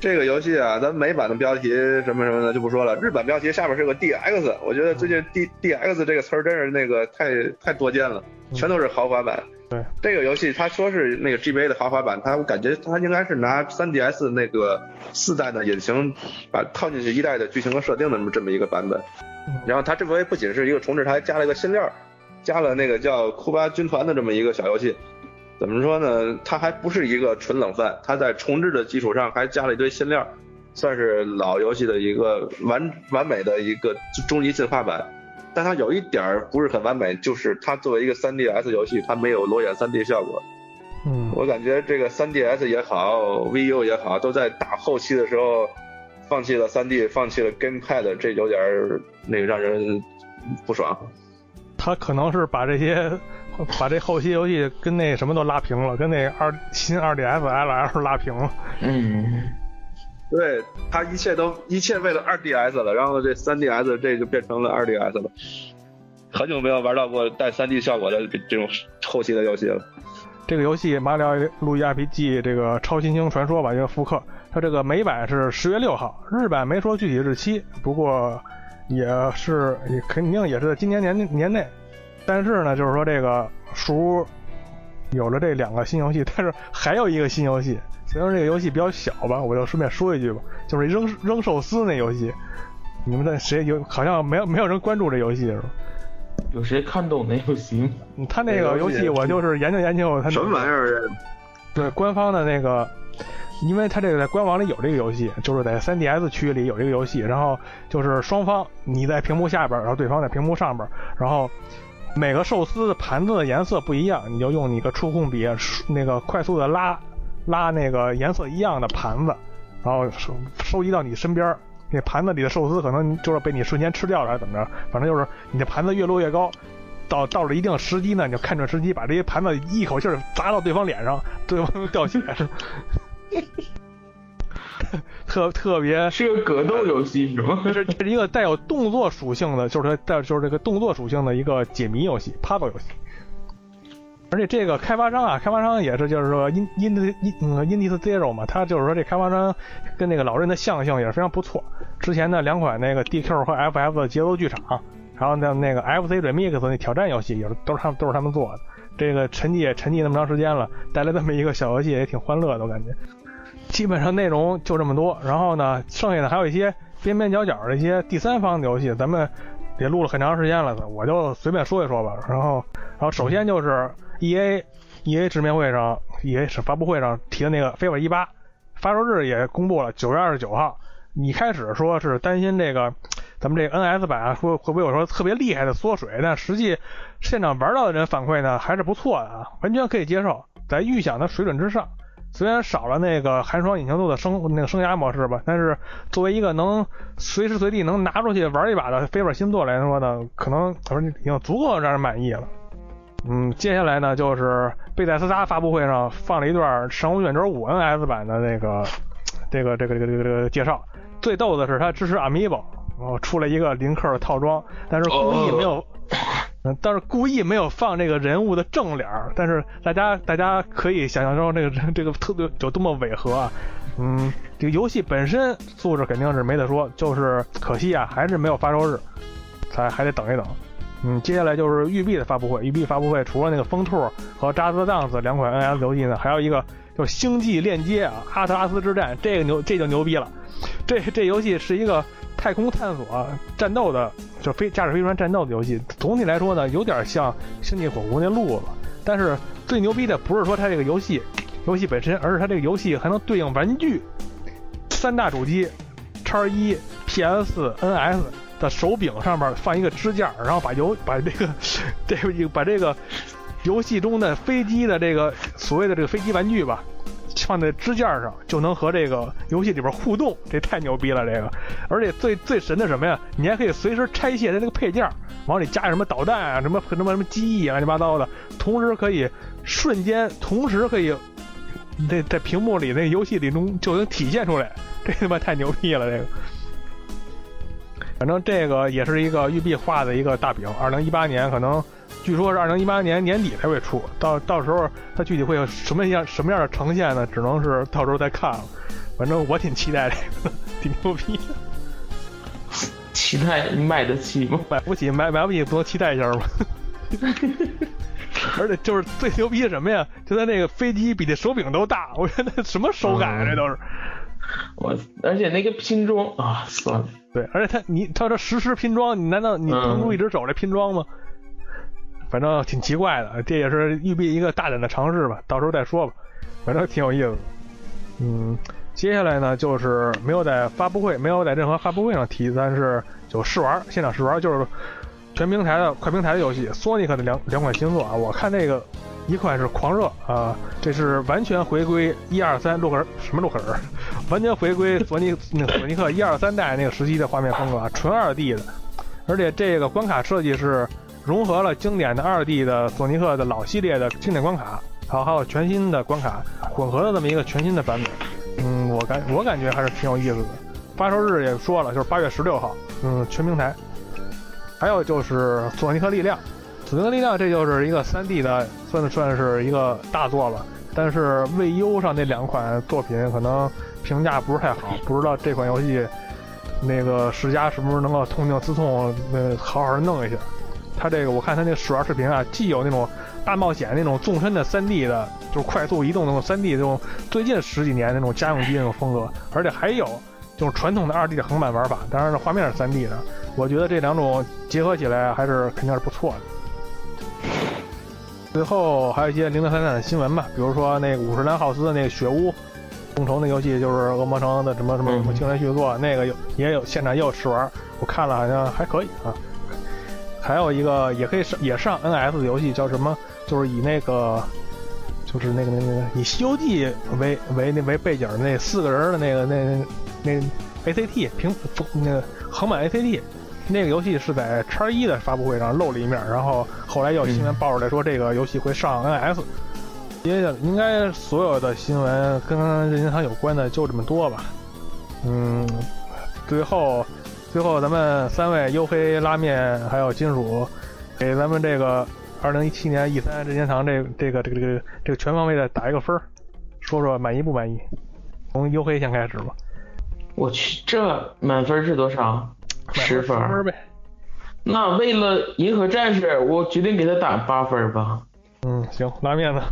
H: 这个游戏啊，咱美版的标题什么什么的就不说了，日版标题下面是个 DX，我觉得最近 D DX 这个词儿真是那个太太多见了，全都是豪华版。
E: 对，
H: 这个游戏他说是那个 GBA 的豪华版，他我感觉他应该是拿 3DS 那个四代的引擎把套进去一代的剧情和设定的这么一个版本。然后他这回不仅是一个重置，他还加了一个新料，加了那个叫库巴军团的这么一个小游戏。怎么说呢？它还不是一个纯冷饭，它在重置的基础上还加了一堆新料，算是老游戏的一个完完美的一个终极进化版。但它有一点儿不是很完美，就是它作为一个 3DS 游戏，它没有裸眼 3D 效果。
E: 嗯，
H: 我感觉这个 3DS 也好，VU 也好，都在打后期的时候放弃了 3D，放弃了 GamePad，这有点那个让人不爽。
E: 他可能是把这些。把这后期游戏跟那什么都拉平了，跟那二新 2DS LL 拉平了。
G: 嗯，
H: 对他一切都一切为了二 DS 了，然后这三 DS 这就变成了二 DS 了。很久没有玩到过带三 D 效果的这种后期的游戏了。
E: 这个游戏《马里奥路易 RPG》这个超新星传说吧，一个复刻。它这个美版是十月六号，日版没说具体日期，不过也是也肯定也是在今年年年内。但是呢，就是说这个书有了这两个新游戏，但是还有一个新游戏。虽然这个游戏比较小吧，我就顺便说一句吧，就是扔扔寿司那游戏。你们在谁有？好像没有没有人关注这游戏是吧？
G: 有谁看懂那游戏吗？
E: 他那个游戏我就是研究研究他
H: 什么玩意儿？
E: 对，官方的那个。因为他这个在官网里有这个游戏，就是在 3DS 区域里有这个游戏，然后就是双方你在屏幕下边，然后对方在屏幕上边，然后每个寿司的盘子的颜色不一样，你就用你个触控笔那个快速的拉拉那个颜色一样的盘子，然后收收集到你身边，那盘子里的寿司可能就是被你瞬间吃掉了还是怎么着，反正就是你的盘子越摞越高，到到了一定时机呢，你就看准时机把这些盘子一口气砸到对方脸上，对方掉血。特特别
G: 是个格斗游戏是吗？
E: 是是一个带有动作属性的，就是带就是这个动作属性的一个解谜游戏，puzzle 游戏。而且这个开发商啊，开发商也是就是说 in in in 嗯 Indie Zero 嘛，他就是说这开发商跟那个老任的相性也是非常不错。之前的两款那个 DQ 和 FF 的节奏剧场，然后呢那个 FC Remix 那挑战游戏，也是都是他们都是他们做的。这个沉寂也沉寂那么长时间了，带来这么一个小游戏也挺欢乐的，我感觉。基本上内容就这么多，然后呢，剩下的还有一些边边角角的一些第三方的游戏，咱们也录了很长时间了，我就随便说一说吧。然后，然后首先就是 E A E A 直面会上，E A 是发布会上提的那个《飞 a 一八》，发售日也公布了，九月二十九号。你开始说是担心这个咱们这个 N S 版啊会会不会有说特别厉害的缩水，但实际现场玩到的人反馈呢还是不错的啊，完全可以接受，在预想的水准之上。虽然少了那个寒霜引擎度的生那个生涯模式吧，但是作为一个能随时随地能拿出去玩一把的飞本新作来说呢，可能我说已经足够让人满意了。嗯，接下来呢就是贝塞斯达发布会上放了一段《神武卷轴五》NS 版的那个这个这个这个这个这个介绍。最逗的是它支持 Amiibo，然后出了一个林克的套装，但是故意没有。嗯但是故意没有放这个人物的正脸儿但是大家大家可以想象中这个这个特别有多么违和啊！嗯，这个游戏本身素质肯定是没得说，就是可惜啊，还是没有发售日，才还得等一等。嗯，接下来就是育碧的发布会，育碧发布会除了那个风兔和扎斯当斯两款 NS 游戏呢，还有一个就星际链接啊，阿特拉斯之战，这个牛这就牛逼了，这这游戏是一个。太空探索战斗的，就飞驾驶飞船战斗的游戏，总体来说呢，有点像《星际火狐》那路子。但是最牛逼的不是说它这个游戏游戏本身，而是它这个游戏还能对应玩具。三大主机，叉一、PS、NS 的手柄上面放一个支架，然后把游把这个 这个把这个游戏中的飞机的这个所谓的这个飞机玩具吧。放在支架上就能和这个游戏里边互动，这太牛逼了！这个，而且最最神的什么呀？你还可以随时拆卸它这个配件，往里加什么导弹啊，什么什么什么机翼乱七八糟的，同时可以瞬间，同时可以在在屏幕里那游戏里中就能体现出来，这他妈太牛逼了！这个，反正这个也是一个育碧画的一个大饼，二零一八年可能。据说是二零一八年年底才会出，到到时候它具体会有什么样什么样的呈现呢？只能是到时候再看了。反正我挺期待这个，挺牛逼。
G: 期待你买得起吗？
E: 买不起，买买不起，不能期待一下吗？而且就是最牛逼的什么呀？就在那个飞机比那手柄都大，我觉得什么手感啊？这都是。
G: 我而且那个拼装啊，算了。
E: 对，而且他你他这实时拼装，你难道你腾出一只手来拼装吗？反正挺奇怪的，这也是育碧一个大胆的尝试吧，到时候再说吧。反正挺有意思。嗯，接下来呢，就是没有在发布会，没有在任何发布会上提，但是就试玩，现场试玩，就是全平台的快平台的游戏，索尼克的两两款新作啊。我看那个一款是狂热啊，这是完全回归一二三洛克什么洛克人，完全回归索尼那索尼克一二三代那个时期的画面风格啊，纯二 D 的，而且这个关卡设计是。融合了经典的二 D 的索尼克的老系列的经典关卡，好还有全新的关卡混合的这么一个全新的版本。嗯，我感我感觉还是挺有意思的。发售日也说了，就是八月十六号，嗯，全平台。还有就是索尼克力量，索尼克力量这就是一个3 D 的，算算是一个大作吧。但是未优上那两款作品可能评价不是太好，不知道这款游戏那个世嘉是不是能够痛定思痛，那好好的弄一下。他这个我看他那个试玩视频啊，既有那种大冒险那种纵深的 3D 的，就是快速移动那种 3D 这种最近十几年那种家用机那种风格，而且还有就是传统的 2D 的横版玩法，当然这画面是 3D 的。我觉得这两种结合起来还是肯定是不错的。最后还有一些零零散散的新闻吧，比如说那个五十岚浩司的那个血屋众筹那游戏，就是恶魔城的什么什么什么精神续作，那个有也有现场也有试玩，我看了好像还可以啊。还有一个也可以上也上 NS 的游戏叫什么？就是以那个就是那个那个那个以《西游记》为为那为背景的那四个人的那个那那那 ACT 平那个横版 ACT。那个游戏是在叉一的发布会上露了一面，然后后来又新闻爆出来说这个游戏会上 NS。接下应该所有的新闻跟任天堂有关的就这么多吧。嗯，最后最后咱们三位黝黑拉面还有金属给咱们这个二零一七年 E 三任天堂这这个这个这个这个全方位的打一个分说说满意不满意？从黝黑先开始吧。
G: 我去，这满分是多少？十分
E: 呗。
G: 那为了银河战士，我决定给他打八分吧。
E: 嗯，行，拉面呢？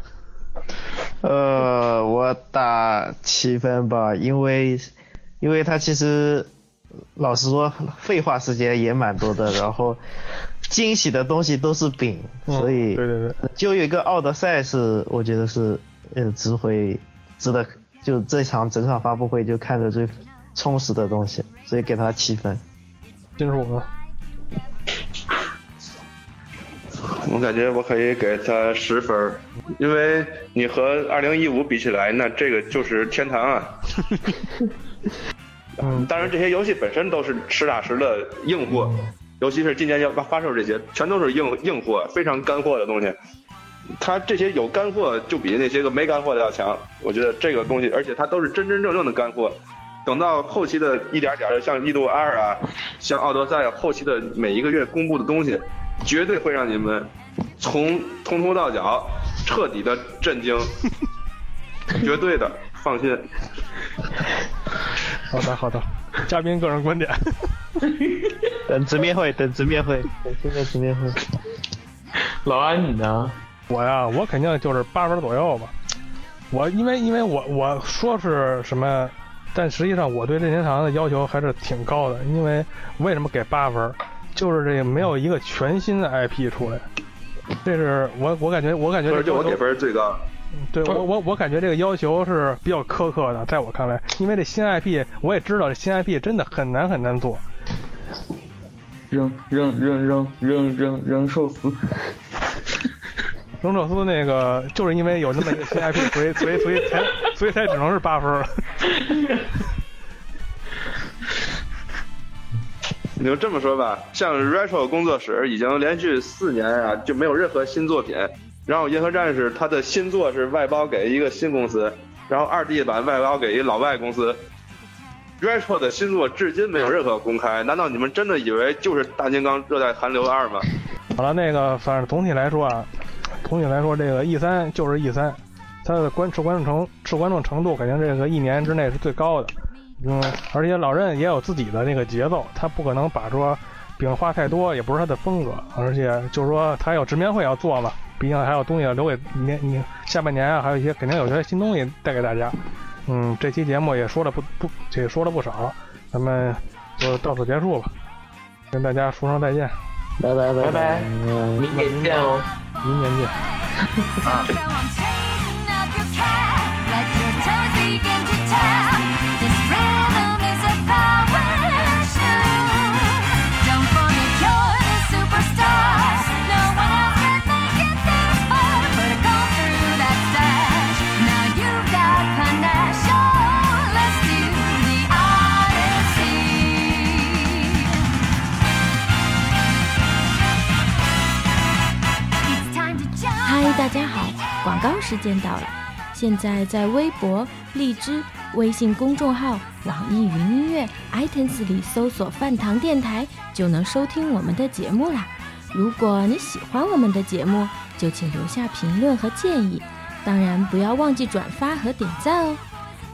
I: 呃，我打七分吧，因为因为他其实老实说，废话时间也蛮多的，然后惊喜的东西都是饼，所以
E: 对对对，
I: 就有一个奥德赛是我觉得是呃值回值得，就这场整场发布会就看着最充实的东西，所以给他七分。
E: 金属呢？
H: 我感觉我可以给他十分，因为你和二零一五比起来，那这个就是天堂啊。
E: 嗯，
H: 当然这些游戏本身都是实打实的硬货，尤其是今年要发售这些，全都是硬硬货，非常干货的东西。它这些有干货，就比那些个没干货的要强。我觉得这个东西，而且它都是真真正正的干货。等到后期的一点点的，像《异度二》啊，像《奥德赛》后期的每一个月公布的东西，绝对会让你们从从头到脚彻底的震惊，绝对的，放心。
E: 好的好的，嘉宾个人观点。
I: 等直面会，等直面会，等现在直面会。
G: 老安你呢？
E: 我呀，我肯定就是八分左右吧。我因为因为我我说是什么？但实际上，我对任天堂的要求还是挺高的，因为为什么给八分？就是这个没有一个全新的 IP 出来，这是我我感觉我感觉
H: 就我给分最高。
E: 对我我我感觉这个要求是比较苛刻的，在我看来，因为这新 IP 我也知道，这新 IP 真的很难很难做。
G: 扔扔扔扔扔扔扔寿司，
E: 扔寿司那个就是因为有那么一个新 IP，所以所以所以才所以才只能是八分了。
H: 你就这么说吧，像 Retro 工作室已经连续四年啊就没有任何新作品，然后银河战士它的新作是外包给一个新公司，然后二 D 版外包给一老外公司，Retro 的新作至今没有任何公开，难道你们真的以为就是大金刚热带寒流二吗？
E: 好了，那个反正总体来说啊，总体来说这个 E 三就是 E 三，它的观受观众程受观众程度肯定这个一年之内是最高的。嗯，而且老任也有自己的那个节奏，他不可能把说饼画太多，也不是他的风格。而且就是说他有直面会要做嘛，毕竟还有东西要留给年你下半年啊，还有一些肯定有些新东西带给大家。嗯，这期节目也说了不不，也说了不少，咱们就到此结束吧，跟大家说声再见，
I: 拜拜
G: 拜拜，明年见哦，
E: 明年见。
G: 啊。
B: 告时间到了。现在在微博、荔枝、微信公众号、网易云音乐、iTunes 里搜索“饭堂电台”，就能收听我们的节目啦。如果你喜欢我们的节目，就请留下评论和建议，当然不要忘记转发和点赞哦。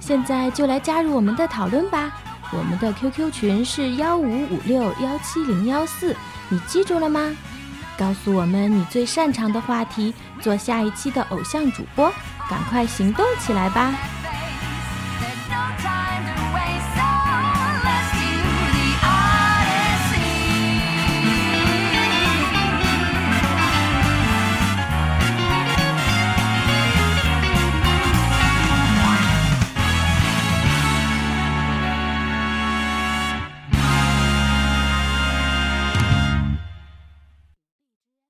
B: 现在就来加入我们的讨论吧，我们的 QQ 群是幺五五六幺七零幺四，你记住了吗？告诉我们你最擅长的话题做下一期的偶像主播赶快行动起来吧。